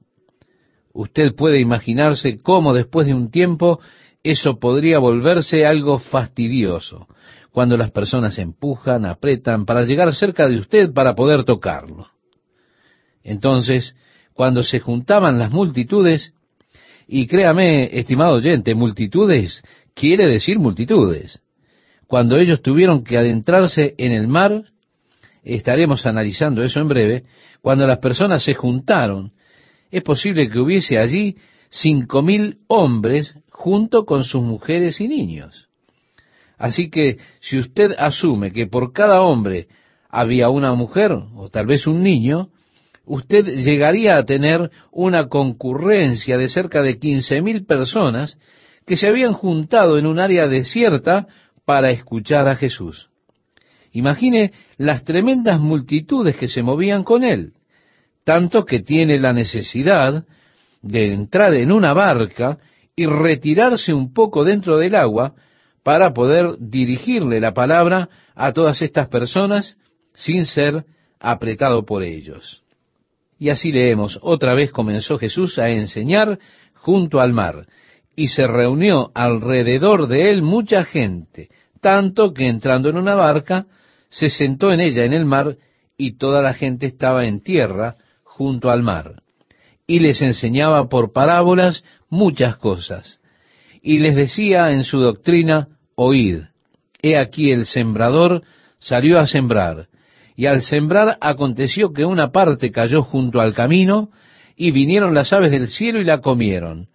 Usted puede imaginarse cómo después de un tiempo eso podría volverse algo fastidioso, cuando las personas empujan, apretan para llegar cerca de usted para poder tocarlo. Entonces, cuando se juntaban las multitudes, y créame, estimado oyente, multitudes quiere decir multitudes cuando ellos tuvieron que adentrarse en el mar, estaremos analizando eso en breve, cuando las personas se juntaron, es posible que hubiese allí cinco mil hombres junto con sus mujeres y niños. Así que si usted asume que por cada hombre había una mujer o tal vez un niño, usted llegaría a tener una concurrencia de cerca de quince mil personas que se habían juntado en un área desierta para escuchar a Jesús. Imagine las tremendas multitudes que se movían con él, tanto que tiene la necesidad de entrar en una barca y retirarse un poco dentro del agua para poder dirigirle la palabra a todas estas personas sin ser apretado por ellos. Y así leemos, otra vez comenzó Jesús a enseñar junto al mar, y se reunió alrededor de él mucha gente, tanto que entrando en una barca, se sentó en ella en el mar, y toda la gente estaba en tierra junto al mar. Y les enseñaba por parábolas muchas cosas. Y les decía en su doctrina, oíd, he aquí el sembrador salió a sembrar, y al sembrar aconteció que una parte cayó junto al camino, y vinieron las aves del cielo y la comieron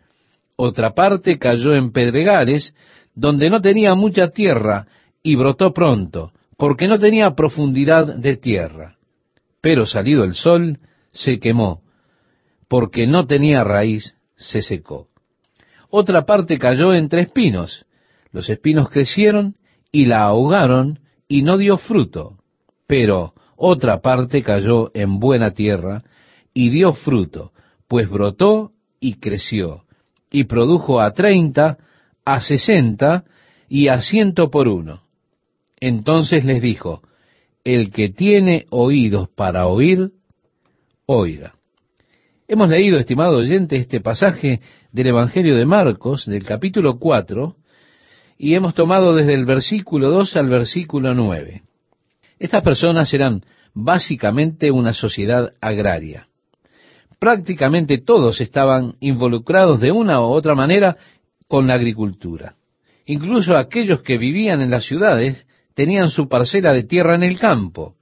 otra parte cayó en pedregales, donde no tenía mucha tierra, y brotó pronto, porque no tenía profundidad de tierra. Pero salido el sol, se quemó, porque no tenía raíz, se secó. Otra parte cayó entre espinos. Los espinos crecieron y la ahogaron y no dio fruto. Pero otra parte cayó en buena tierra y dio fruto, pues brotó y creció y produjo a treinta, a sesenta y a ciento por uno. Entonces les dijo, el que tiene oídos para oír, oiga. Hemos leído, estimado oyente, este pasaje del Evangelio de Marcos, del capítulo 4, y hemos tomado desde el versículo 2 al versículo 9. Estas personas eran básicamente una sociedad agraria prácticamente todos estaban involucrados de una u otra manera con la agricultura. Incluso aquellos que vivían en las ciudades tenían su parcela de tierra en el campo,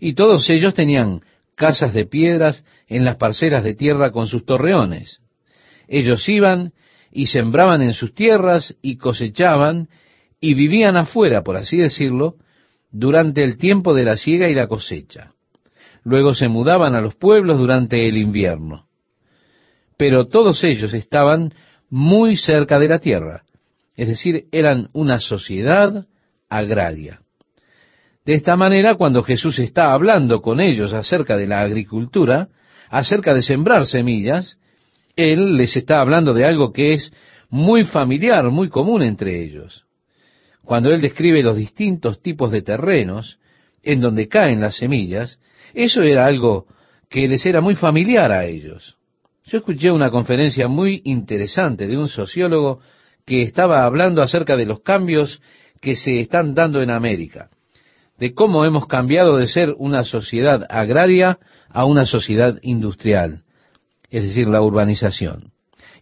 y todos ellos tenían casas de piedras en las parcelas de tierra con sus torreones. Ellos iban y sembraban en sus tierras y cosechaban y vivían afuera, por así decirlo, durante el tiempo de la siega y la cosecha. Luego se mudaban a los pueblos durante el invierno. Pero todos ellos estaban muy cerca de la tierra, es decir, eran una sociedad agraria. De esta manera, cuando Jesús está hablando con ellos acerca de la agricultura, acerca de sembrar semillas, Él les está hablando de algo que es muy familiar, muy común entre ellos. Cuando Él describe los distintos tipos de terrenos en donde caen las semillas, eso era algo que les era muy familiar a ellos. Yo escuché una conferencia muy interesante de un sociólogo que estaba hablando acerca de los cambios que se están dando en América de cómo hemos cambiado de ser una sociedad agraria a una sociedad industrial, es decir, la urbanización,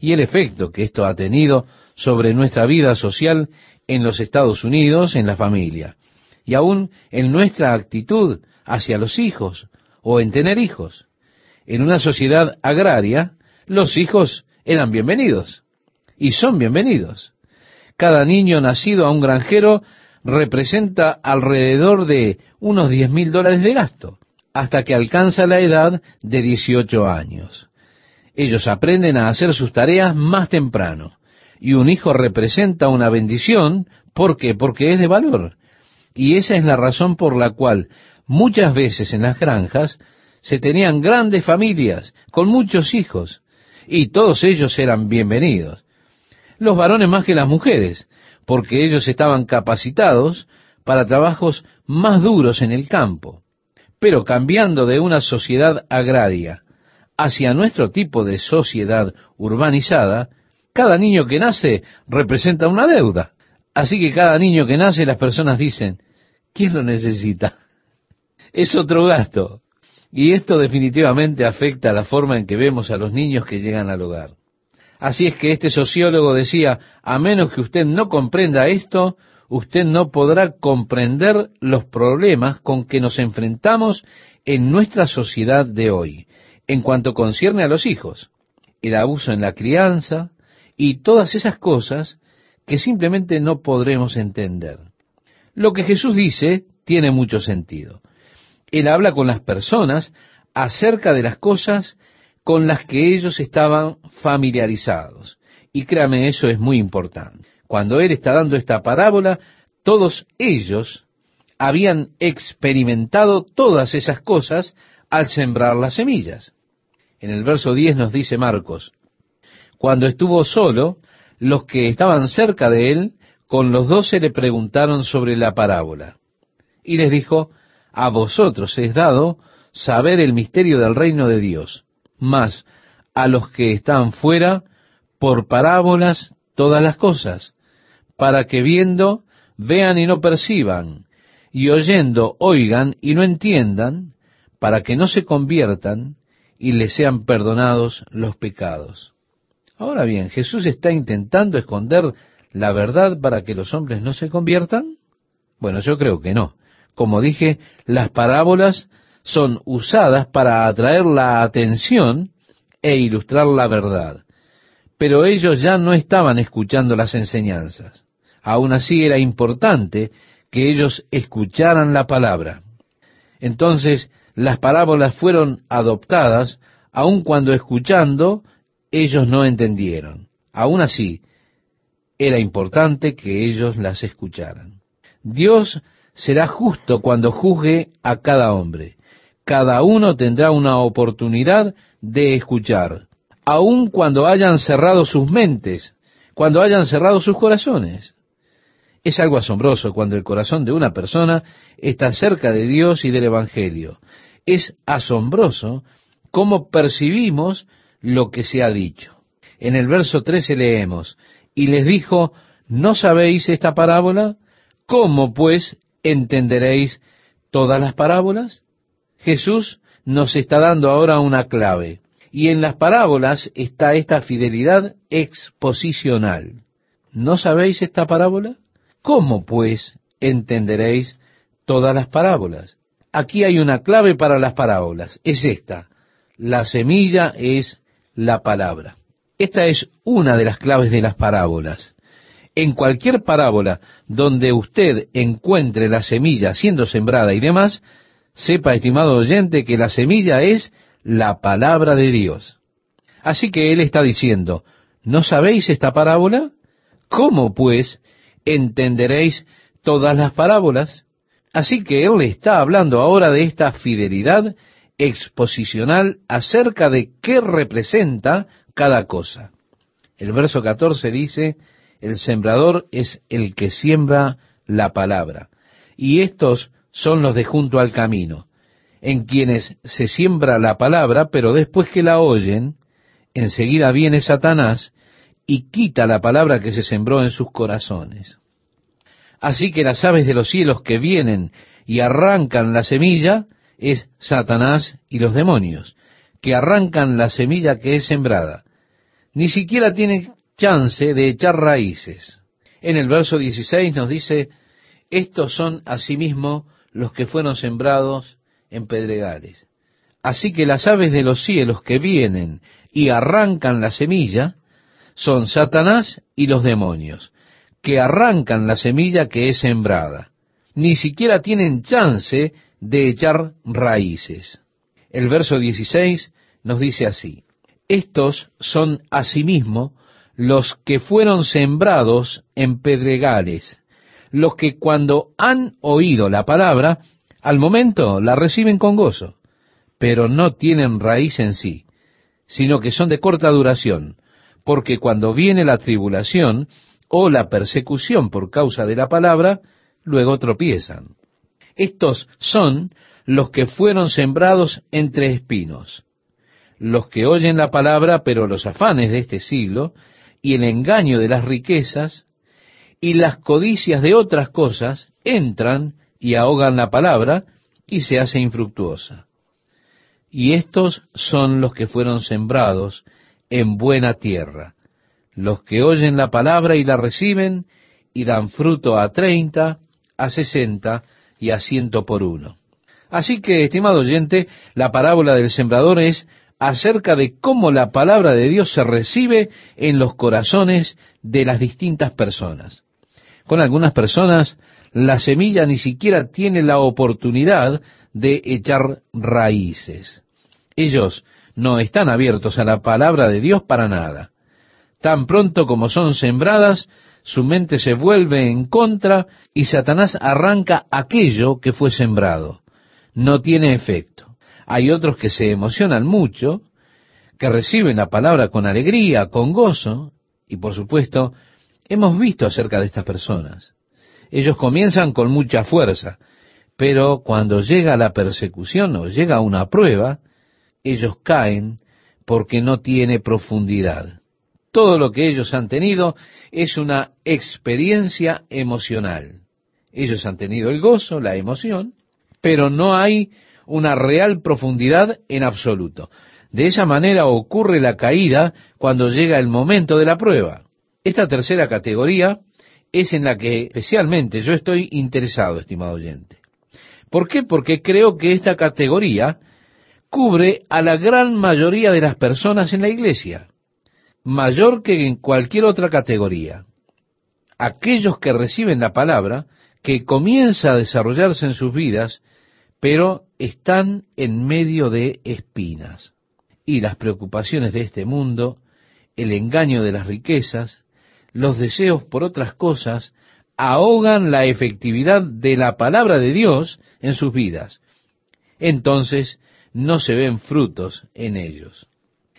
y el efecto que esto ha tenido sobre nuestra vida social en los Estados Unidos, en la familia, y aún en nuestra actitud hacia los hijos o en tener hijos. En una sociedad agraria, los hijos eran bienvenidos y son bienvenidos. Cada niño nacido a un granjero representa alrededor de unos diez mil dólares de gasto, hasta que alcanza la edad de 18 años. Ellos aprenden a hacer sus tareas más temprano, y un hijo representa una bendición, ¿por qué? Porque es de valor. Y esa es la razón por la cual muchas veces en las granjas se tenían grandes familias con muchos hijos, y todos ellos eran bienvenidos. Los varones más que las mujeres, porque ellos estaban capacitados para trabajos más duros en el campo. Pero cambiando de una sociedad agraria hacia nuestro tipo de sociedad urbanizada, cada niño que nace representa una deuda. Así que cada niño que nace las personas dicen, ¿quién lo necesita? Es otro gasto. Y esto definitivamente afecta la forma en que vemos a los niños que llegan al hogar. Así es que este sociólogo decía, a menos que usted no comprenda esto, usted no podrá comprender los problemas con que nos enfrentamos en nuestra sociedad de hoy, en cuanto concierne a los hijos, el abuso en la crianza y todas esas cosas que simplemente no podremos entender. Lo que Jesús dice tiene mucho sentido. Él habla con las personas acerca de las cosas con las que ellos estaban familiarizados. Y créame, eso es muy importante. Cuando Él está dando esta parábola, todos ellos habían experimentado todas esas cosas al sembrar las semillas. En el verso 10 nos dice Marcos, cuando estuvo solo, los que estaban cerca de él, con los doce le preguntaron sobre la parábola. Y les dijo, a vosotros es dado saber el misterio del reino de Dios más a los que están fuera por parábolas todas las cosas, para que viendo vean y no perciban, y oyendo oigan y no entiendan, para que no se conviertan y les sean perdonados los pecados. Ahora bien, ¿Jesús está intentando esconder la verdad para que los hombres no se conviertan? Bueno, yo creo que no. Como dije, las parábolas son usadas para atraer la atención e ilustrar la verdad. Pero ellos ya no estaban escuchando las enseñanzas. Aún así era importante que ellos escucharan la palabra. Entonces las parábolas fueron adoptadas aun cuando escuchando ellos no entendieron. Aún así, era importante que ellos las escucharan. Dios será justo cuando juzgue a cada hombre cada uno tendrá una oportunidad de escuchar, aun cuando hayan cerrado sus mentes, cuando hayan cerrado sus corazones. Es algo asombroso cuando el corazón de una persona está cerca de Dios y del Evangelio. Es asombroso cómo percibimos lo que se ha dicho. En el verso 13 leemos, y les dijo, ¿no sabéis esta parábola? ¿Cómo pues entenderéis todas las parábolas? Jesús nos está dando ahora una clave. Y en las parábolas está esta fidelidad exposicional. ¿No sabéis esta parábola? ¿Cómo pues entenderéis todas las parábolas. Aquí hay una clave para las parábolas. Es esta. La semilla es la palabra. Esta es una de las claves de las parábolas. En cualquier parábola donde usted encuentre la semilla siendo sembrada y demás, sepa, estimado oyente, que la semilla es la palabra de Dios. Así que él está diciendo, ¿no sabéis esta parábola? ¿Cómo, pues, entenderéis todas las parábolas? Así que él está hablando ahora de esta fidelidad exposicional acerca de qué representa cada cosa. El verso 14 dice, el sembrador es el que siembra la palabra, y estos son los de junto al camino, en quienes se siembra la palabra, pero después que la oyen, enseguida viene Satanás y quita la palabra que se sembró en sus corazones. Así que las aves de los cielos que vienen y arrancan la semilla es Satanás y los demonios, que arrancan la semilla que es sembrada. Ni siquiera tienen chance de echar raíces. En el verso 16 nos dice, estos son asimismo los que fueron sembrados en pedregales. Así que las aves de los cielos que vienen y arrancan la semilla son Satanás y los demonios, que arrancan la semilla que es sembrada. Ni siquiera tienen chance de echar raíces. El verso 16 nos dice así, estos son asimismo los que fueron sembrados en pedregales, los que cuando han oído la palabra, al momento la reciben con gozo, pero no tienen raíz en sí, sino que son de corta duración, porque cuando viene la tribulación o la persecución por causa de la palabra, luego tropiezan. Estos son los que fueron sembrados entre espinos, los que oyen la palabra, pero los afanes de este siglo y el engaño de las riquezas y las codicias de otras cosas entran y ahogan la palabra y se hace infructuosa. Y estos son los que fueron sembrados en buena tierra, los que oyen la palabra y la reciben y dan fruto a treinta, a sesenta y a ciento por uno. Así que, estimado oyente, la parábola del sembrador es acerca de cómo la palabra de Dios se recibe en los corazones de las distintas personas. Con algunas personas, la semilla ni siquiera tiene la oportunidad de echar raíces. Ellos no están abiertos a la palabra de Dios para nada. Tan pronto como son sembradas, su mente se vuelve en contra y Satanás arranca aquello que fue sembrado. No tiene efecto. Hay otros que se emocionan mucho, que reciben la palabra con alegría, con gozo, y por supuesto, hemos visto acerca de estas personas. Ellos comienzan con mucha fuerza, pero cuando llega la persecución o llega una prueba, ellos caen porque no tiene profundidad. Todo lo que ellos han tenido es una experiencia emocional. Ellos han tenido el gozo, la emoción, pero no hay una real profundidad en absoluto. De esa manera ocurre la caída cuando llega el momento de la prueba. Esta tercera categoría es en la que especialmente yo estoy interesado, estimado oyente. ¿Por qué? Porque creo que esta categoría cubre a la gran mayoría de las personas en la iglesia, mayor que en cualquier otra categoría. Aquellos que reciben la palabra, que comienza a desarrollarse en sus vidas, pero están en medio de espinas. Y las preocupaciones de este mundo, el engaño de las riquezas, los deseos por otras cosas, ahogan la efectividad de la palabra de Dios en sus vidas. Entonces no se ven frutos en ellos.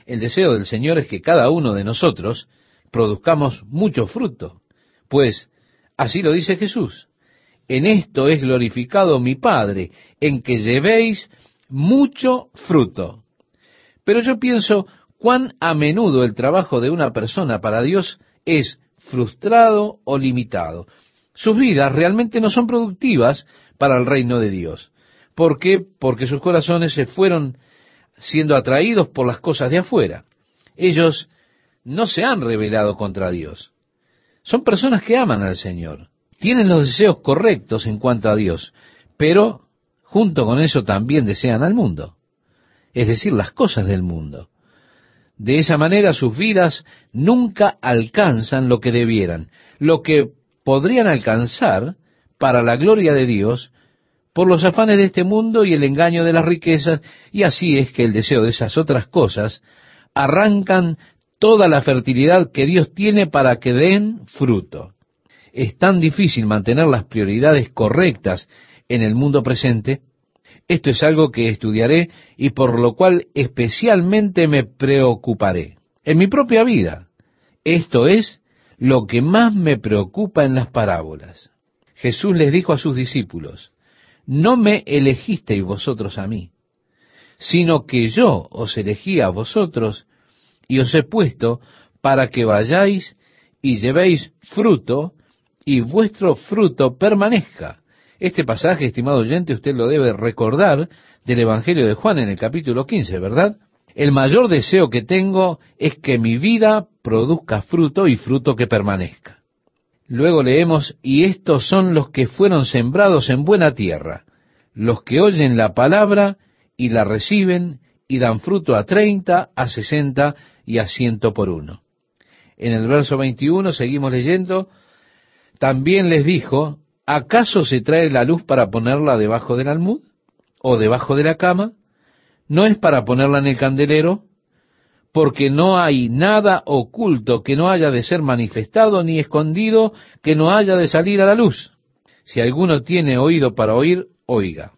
El deseo del Señor es que cada uno de nosotros produzcamos mucho fruto, pues así lo dice Jesús en esto es glorificado mi Padre, en que llevéis mucho fruto. Pero yo pienso cuán a menudo el trabajo de una persona para Dios es frustrado o limitado. Sus vidas realmente no son productivas para el reino de Dios. ¿Por qué? Porque sus corazones se fueron siendo atraídos por las cosas de afuera. Ellos no se han rebelado contra Dios. Son personas que aman al Señor Tienen los deseos correctos en cuanto a Dios, pero junto con eso también desean al mundo, es decir, las cosas del mundo. De esa manera sus vidas nunca alcanzan lo que debieran, lo que podrían alcanzar para la gloria de Dios por los afanes de este mundo y el engaño de las riquezas, y así es que el deseo de esas otras cosas arrancan toda la fertilidad que Dios tiene para que den fruto. Es tan difícil mantener las prioridades correctas en el mundo presente. Esto es algo que estudiaré y por lo cual especialmente me preocuparé. En mi propia vida. Esto es lo que más me preocupa en las parábolas. Jesús les dijo a sus discípulos, no me elegisteis vosotros a mí, sino que yo os elegí a vosotros y os he puesto para que vayáis y llevéis fruto y vuestro fruto permanezca. Este pasaje, estimado oyente, usted lo debe recordar del Evangelio de Juan en el capítulo 15, ¿verdad? El mayor deseo que tengo es que mi vida produzca fruto y fruto que permanezca. Luego leemos, y estos son los que fueron sembrados en buena tierra, los que oyen la palabra y la reciben y dan fruto a treinta, a sesenta y a ciento por uno. En el verso 21 seguimos leyendo, también les dijo, ¿acaso se trae la luz para ponerla debajo del almud o debajo de la cama? ¿No es para ponerla en el candelero? porque no hay nada oculto que no haya de ser manifestado, ni escondido que no haya de salir a la luz. Si alguno tiene oído para oír, oiga.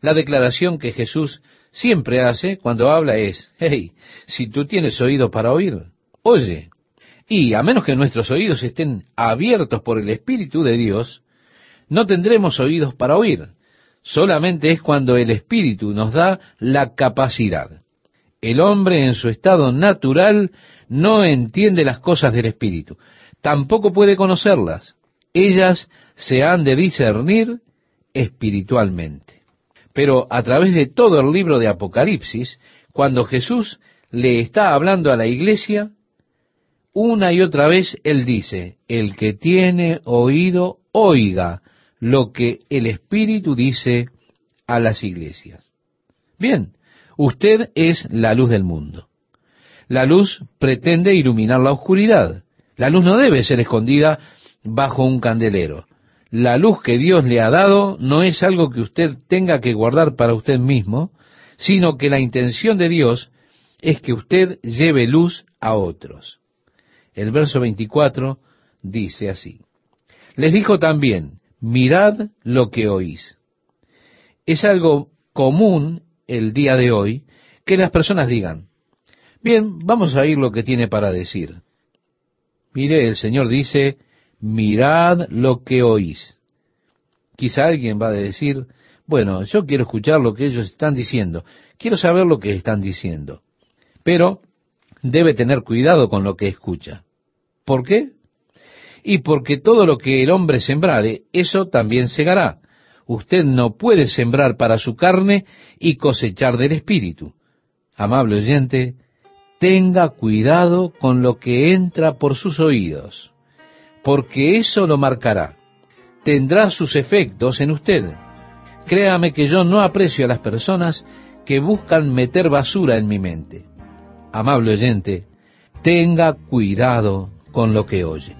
La declaración que Jesús siempre hace cuando habla es, hey, si tú tienes oído para oír, oye. Y a menos que nuestros oídos estén abiertos por el Espíritu de Dios, no tendremos oídos para oír. Solamente es cuando el Espíritu nos da la capacidad. El hombre en su estado natural no entiende las cosas del Espíritu, tampoco puede conocerlas. Ellas se han de discernir espiritualmente. Pero a través de todo el libro de Apocalipsis, cuando Jesús le está hablando a la iglesia, una y otra vez Él dice, el que tiene oído, oiga lo que el Espíritu dice a las iglesias. Bien, Usted es la luz del mundo. La luz pretende iluminar la oscuridad. La luz no debe ser escondida bajo un candelero. La luz que Dios le ha dado no es algo que usted tenga que guardar para usted mismo, sino que la intención de Dios es que usted lleve luz a otros. El verso 24 dice así. Les dijo también, mirad lo que oís. Es algo común el día de hoy que las personas digan, bien, vamos a oír lo que tiene para decir. Mire, el Señor dice, mirad lo que oís. Quizá alguien va a decir, bueno, yo quiero escuchar lo que ellos están diciendo, quiero saber lo que están diciendo, pero debe tener cuidado con lo que escucha. ¿Por qué? Y porque todo lo que el hombre sembrare, eso también segará. Usted no puede sembrar para su carne y cosechar del espíritu. Amable oyente, tenga cuidado con lo que entra por sus oídos, porque eso lo marcará. Tendrá sus efectos en usted. Créame que yo no aprecio a las personas que buscan meter basura en mi mente. Amable oyente, tenga cuidado con lo que oye.